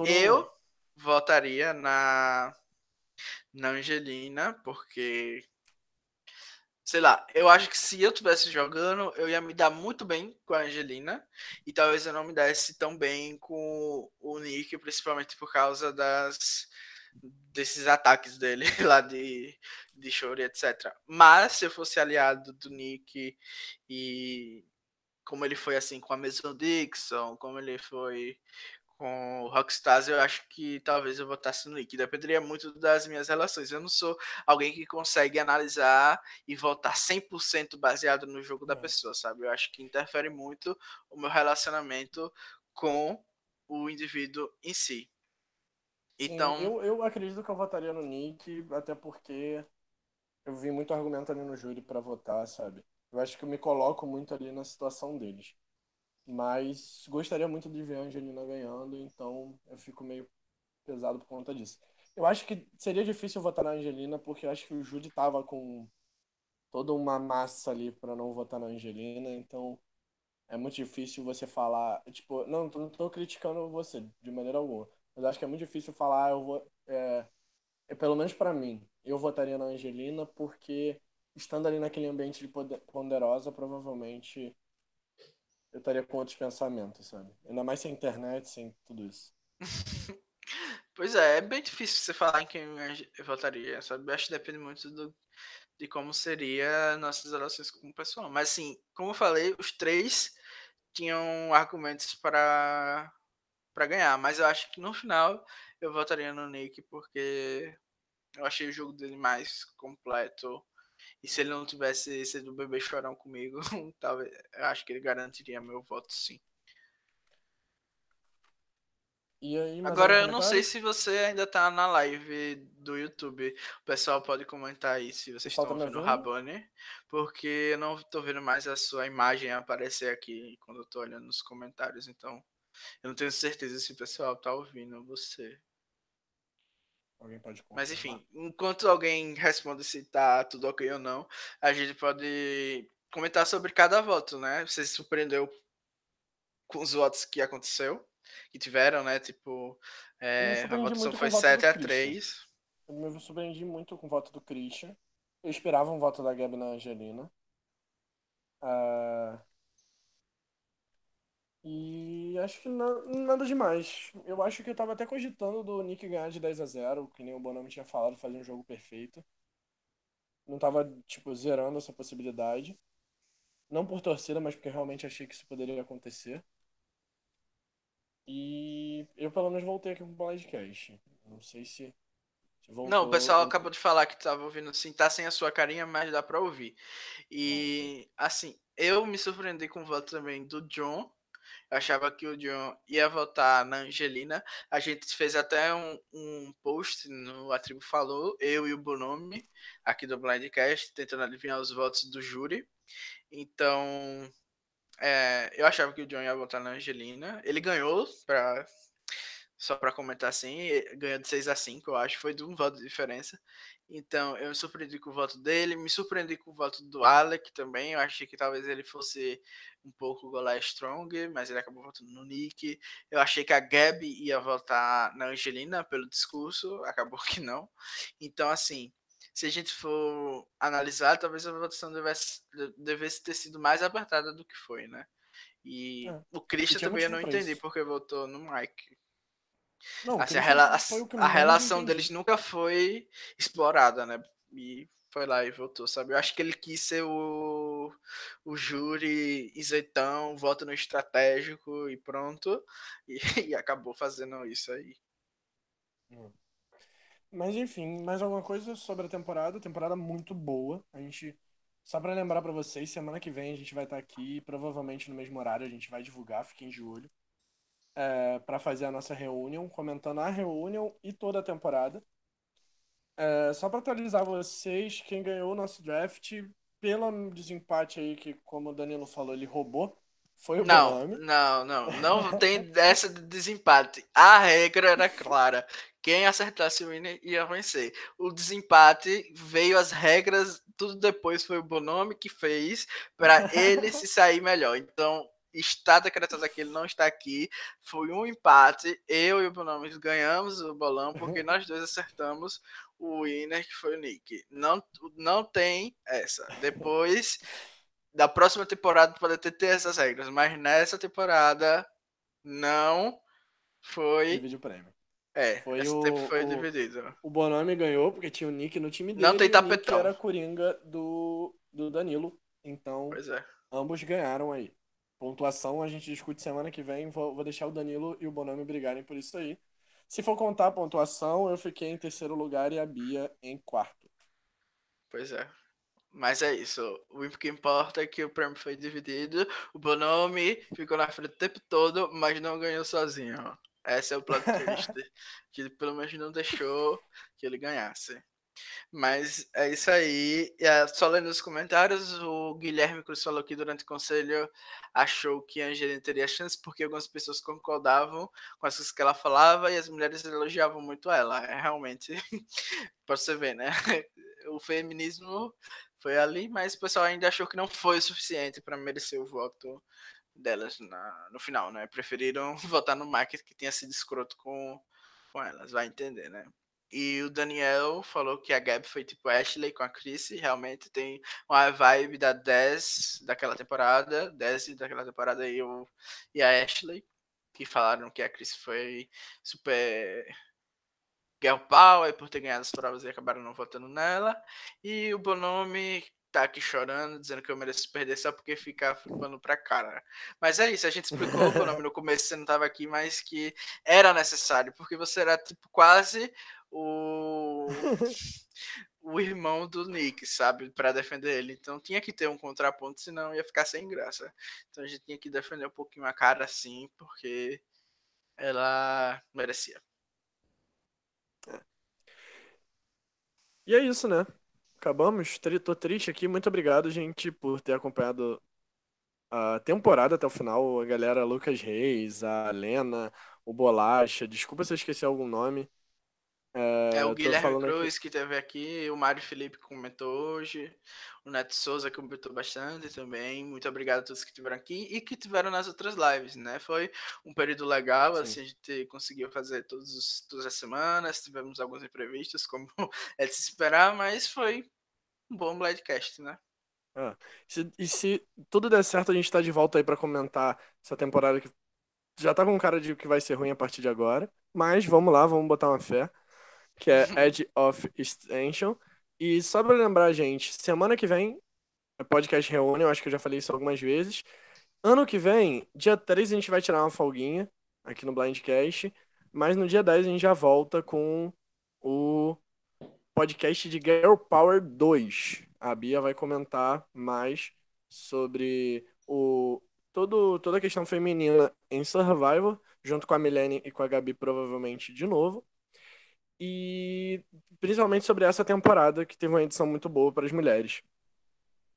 eu votaria na, na Angelina, porque sei lá, eu acho que se eu tivesse jogando, eu ia me dar muito bem com a Angelina e talvez eu não me desse tão bem com o Nick, principalmente por causa das desses ataques dele (laughs) lá de, de Shuri, etc. Mas se eu fosse aliado do Nick e como ele foi assim com a Mason Dixon, como ele foi com o Rockstars, eu acho que talvez eu votasse no Nick. Dependeria muito das minhas relações. Eu não sou alguém que consegue analisar e votar 100% baseado no jogo da é. pessoa, sabe? Eu acho que interfere muito o meu relacionamento com o indivíduo em si. Então. Sim, eu, eu acredito que eu votaria no Nick, até porque eu vi muito argumento ali no júri para votar, sabe? Eu acho que eu me coloco muito ali na situação deles. Mas gostaria muito de ver a Angelina ganhando, então eu fico meio pesado por conta disso. Eu acho que seria difícil votar na Angelina, porque eu acho que o Júri tava com toda uma massa ali para não votar na Angelina, então é muito difícil você falar, tipo, não, não tô criticando você de maneira alguma, mas acho que é muito difícil falar, eu vou, é, é pelo menos para mim, eu votaria na Angelina porque estando ali naquele ambiente de poder, ponderosa, provavelmente eu estaria com outros pensamentos, sabe? Ainda mais sem internet, sem tudo isso. (laughs) pois é, é bem difícil você falar em quem eu votaria, sabe? Acho que depende muito do, de como seria nossas relações com o pessoal. Mas assim, como eu falei, os três tinham argumentos para para ganhar, mas eu acho que no final eu votaria no Nick porque eu achei o jogo dele mais completo e se ele não tivesse sido o bebê chorão comigo, (laughs) talvez, eu acho que ele garantiria meu voto sim. Aí, Agora eu não sei se você ainda tá na live do YouTube. O pessoal pode comentar aí se vocês estão ouvindo o Rabone. Porque eu não tô vendo mais a sua imagem aparecer aqui quando eu tô olhando nos comentários. Então, eu não tenho certeza se o pessoal tá ouvindo você. Alguém pode Mas enfim, enquanto alguém responde se tá tudo ok ou não, a gente pode comentar sobre cada voto, né? Você se surpreendeu com os votos que aconteceu, que tiveram, né? Tipo, é, a votação foi 7 a 3. Eu me surpreendi muito com o voto do Christian. Eu esperava um voto da Gabi na Angelina. Uh, e acho que na, nada demais. Eu acho que eu tava até cogitando do Nick ganhar de 10 a 0 que nem o Bonami tinha falado, fazer um jogo perfeito. Não tava, tipo, zerando essa possibilidade. Não por torcida, mas porque realmente achei que isso poderia acontecer. E eu pelo menos voltei aqui pro podcast. Não sei se. se voltou, Não, o pessoal ou... acabou de falar que tava ouvindo assim, tá sem a sua carinha, mas dá pra ouvir. E assim, eu me surpreendi com o voto também do John eu achava que o John ia votar na Angelina. A gente fez até um, um post no A Tribo Falou, eu e o Bonome, aqui do Blindcast, tentando adivinhar os votos do júri. Então, é, eu achava que o John ia votar na Angelina. Ele ganhou, pra, só para comentar assim, ganhou de 6 a 5, eu acho, foi de um voto de diferença. Então, eu me surpreendi com o voto dele, me surpreendi com o voto do Alec também. Eu achei que talvez ele fosse um pouco Golai Strong, mas ele acabou votando no Nick. Eu achei que a Gabi ia votar na Angelina pelo discurso, acabou que não. Então, assim, se a gente for analisar, talvez a votação devesse, devesse ter sido mais apertada do que foi, né? E é, o Christian também eu não entendi porque votou no Mike. Não, assim, a, rela a relação deles nunca foi explorada, né? E foi lá e voltou, sabe? Eu acho que ele quis ser o, o júri isenção, voto no estratégico e pronto. E, (laughs) e acabou fazendo isso aí. Hum. Mas enfim, mais alguma coisa sobre a temporada? Temporada muito boa. A gente. Só para lembrar para vocês, semana que vem a gente vai estar tá aqui, provavelmente no mesmo horário, a gente vai divulgar, fiquem de olho é, para fazer a nossa reunião, comentando a reunião e toda a temporada. É, só para atualizar vocês, quem ganhou o nosso draft, pelo desempate aí, que como o Danilo falou, ele roubou, foi o não, Bonami. Não, não, não (laughs) tem essa de desempate. A regra era clara. Quem acertasse o winner ia vencer. O desempate veio as regras tudo depois foi o Bonome que fez para (laughs) ele se sair melhor. Então, está decretado aqui, ele não está aqui. Foi um empate. Eu e o Bonome ganhamos o bolão porque nós dois acertamos o winner, que foi o Nick. Não, não tem essa. Depois da próxima temporada pode ter, ter essas regras, mas nessa temporada não foi. Divide o prêmio. É, foi esse o, tempo foi o, dividido. O Bonome ganhou porque tinha o Nick no time dele. Não tem tapetão. E o Nick era coringa do, do Danilo. Então, é. ambos ganharam aí. Pontuação a gente discute semana que vem. Vou, vou deixar o Danilo e o Bonome brigarem por isso aí. Se for contar a pontuação, eu fiquei em terceiro lugar e a Bia em quarto. Pois é. Mas é isso. O que importa é que o prêmio foi dividido. O Bonome ficou na frente o tempo todo, mas não ganhou sozinho. Esse é o plot twist. (laughs) que pelo menos não deixou que ele ganhasse. Mas é isso aí. É, só lendo os comentários, o Guilherme Cruz falou que durante o conselho achou que a Angelina teria chance porque algumas pessoas concordavam com as coisas que ela falava e as mulheres elogiavam muito ela. É realmente, (laughs) para você ver, né? (laughs) O feminismo foi ali, mas o pessoal ainda achou que não foi o suficiente para merecer o voto delas na, no final, né? Preferiram (laughs) votar no Market que tinha sido escroto com, com elas, vai entender, né? E o Daniel falou que a Gab foi tipo Ashley com a Chris, realmente tem uma vibe da 10 daquela temporada, 10 daquela temporada e, o, e a Ashley, que falaram que a Chris foi super girl power por ter ganhado as provas e acabaram não votando nela. E o Bonome tá aqui chorando, dizendo que eu mereço perder só porque ficar flipando pra cara. Mas é isso, a gente explicou o nome no começo, você não tava aqui, mas que era necessário, porque você era tipo quase o o irmão do Nick, sabe, para defender ele. Então tinha que ter um contraponto, senão ia ficar sem graça. Então a gente tinha que defender um pouquinho a cara assim, porque ela merecia. E é isso, né? Acabamos. Tô triste aqui. Muito obrigado, gente, por ter acompanhado a temporada até o final. A galera Lucas Reis, a Lena, o Bolacha. Desculpa se eu esqueci algum nome. É, é o Guilherme Cruz aqui. que teve aqui, o Mário Felipe comentou hoje, o Neto Souza comentou bastante também. Muito obrigado a todos que estiveram aqui e que tiveram nas outras lives, né? Foi um período legal, Sim. assim, a gente conseguiu fazer todos os, todas as semanas, tivemos alguns imprevistos, como (laughs) é de se esperar, mas foi um bom Bladcast, né? Ah, se, e se tudo der certo, a gente tá de volta aí para comentar essa temporada que já tá com cara de que vai ser ruim a partir de agora. Mas vamos lá, vamos botar uma fé que é Edge of Extension. E só pra lembrar, gente, semana que vem, é podcast reúne, eu acho que eu já falei isso algumas vezes. Ano que vem, dia 3, a gente vai tirar uma folguinha aqui no Blindcast, mas no dia 10 a gente já volta com o podcast de Girl Power 2. A Bia vai comentar mais sobre o todo, toda a questão feminina em Survivor, junto com a Milene e com a Gabi, provavelmente de novo. E principalmente sobre essa temporada, que teve uma edição muito boa para as mulheres.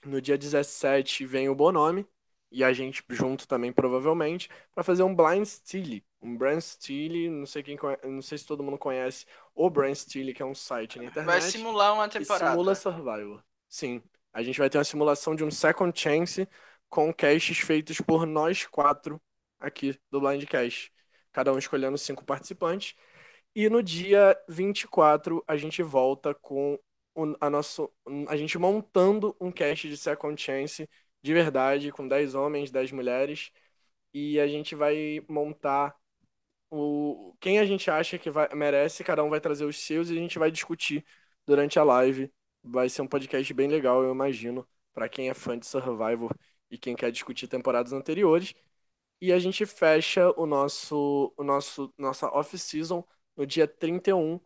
No dia 17 vem o Bonome, e a gente junto também, provavelmente, para fazer um Blind Steely. Um Brand Steely, não sei quem não sei se todo mundo conhece o Brand Steely, que é um site na internet. Vai simular uma temporada. Simula Survival. Sim. A gente vai ter uma simulação de um Second Chance com casts feitos por nós quatro aqui do Blindcast. Cada um escolhendo cinco participantes. E no dia 24 a gente volta com a nosso, a gente montando um cast de Second Chance de verdade, com 10 homens, 10 mulheres. E a gente vai montar o quem a gente acha que vai, merece, cada um vai trazer os seus e a gente vai discutir durante a live. Vai ser um podcast bem legal, eu imagino, para quem é fã de Survivor e quem quer discutir temporadas anteriores. E a gente fecha o nosso, o nosso nossa off-season no dia 31.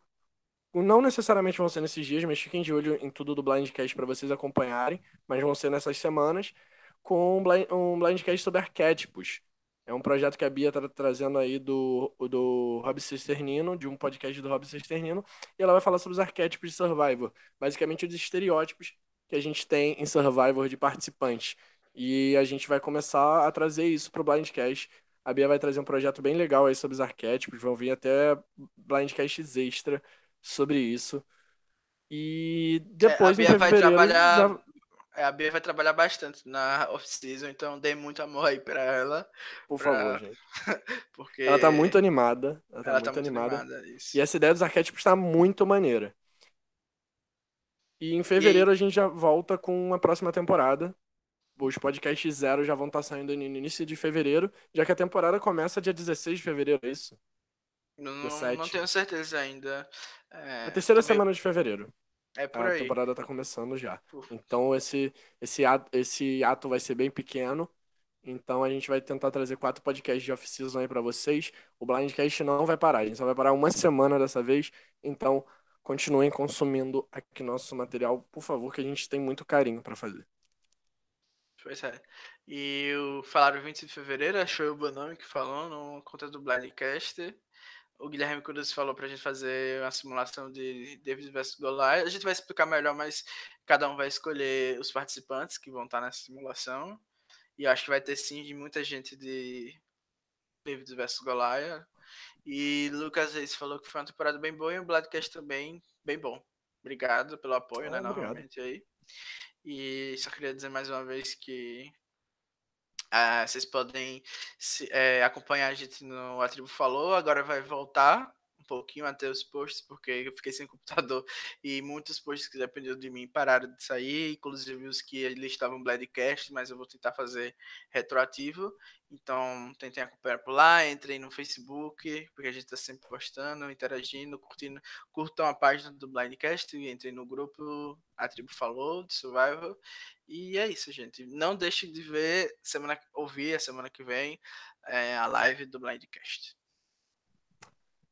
Não necessariamente vão ser nesses dias, mas fiquem de olho em tudo do Blindcast para vocês acompanharem, mas vão ser nessas semanas, com um, blind, Blindcast sobre arquétipos. É um projeto que a Bia está trazendo aí do, do Rob Cisternino, de um podcast do Rob Cisternino, e ela vai falar sobre os arquétipos de Survivor, basicamente os estereótipos que a gente tem em Survivor de participantes. E a gente vai começar a trazer isso para o Blindcast a Bia vai trazer um projeto bem legal aí sobre os arquétipos, vão vir até blindcasts extra sobre isso. E É, a depois, Bia vai trabalhar. já... é, a Bia vai trabalhar bastante na off-season, então dê muito amor aí pra ela. Por pra- favor, gente. (laughs) Porque Ela tá muito animada. Ela tá ela muito tá muito animada. animada. E essa ideia dos arquétipos tá muito maneira. E em fevereiro a gente já volta com a próxima temporada. Os podcasts zero já vão estar saindo no início de fevereiro, já que a temporada começa dia 16 de fevereiro, é isso? Não, não, 17. não tenho certeza ainda. É, A terceira meio- semana de fevereiro. É por A aí. temporada tá começando já. Então esse, esse, ato, esse ato vai ser bem pequeno. Então a gente vai tentar trazer quatro podcasts de off-season aí pra vocês. O Blindcast não vai parar, a gente só vai parar uma semana dessa vez. Então continuem consumindo aqui nosso material, por favor, que a gente tem muito carinho pra fazer. Pois é. E o falaram 20 de fevereiro, achou o Bonami que falou no conta do Blindcast. O Guilherme Cruz falou pra gente fazer uma simulação de David vs Goliath. A gente vai explicar melhor, mas cada um vai escolher os participantes que vão estar nessa simulação. E acho que vai ter sim de muita gente de David vs Goliath. E Lucas Reis falou que foi uma temporada bem boa e o Bloodcast também bem bom. Obrigado pelo apoio, Ah, né, obrigado. novamente aí. E só queria dizer mais uma vez que ah, vocês podem se- é, acompanhar a gente no A Tribo Falou. Agora vai voltar pouquinho até os posts, porque eu fiquei sem computador (laughs) e muitos posts que dependiam de mim pararam de sair, inclusive os que eles estavam Bladcast, mas eu vou tentar fazer retroativo. Então, tentem acompanhar por lá, entrem no Facebook, porque a gente está sempre postando, interagindo, curtindo. Curtam a página do Blindcast e entrem no grupo A Tribo Falou, de Survival. E é isso, gente. Não deixem de ver, semana, ouvir a semana que vem é, a live do Blindcast.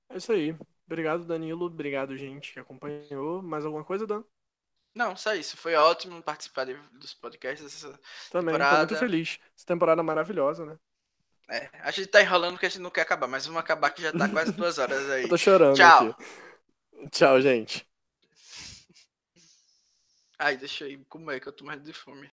É isso aí. Obrigado, Danilo. Obrigado, gente, que acompanhou. Mais alguma coisa, Dan? Não, só isso. Foi ótimo participar de- dos podcasts. Essa, Também, tô Temporada. muito feliz. Essa temporada maravilhosa, né? é, a gente tá enrolando porque a gente não quer acabar, mas vamos acabar que já tá quase duas (laughs) horas aí. Eu tô chorando Tchau. aqui. Tchau, gente. Ai, deixa eu ir comer que eu tô morrendo de fome.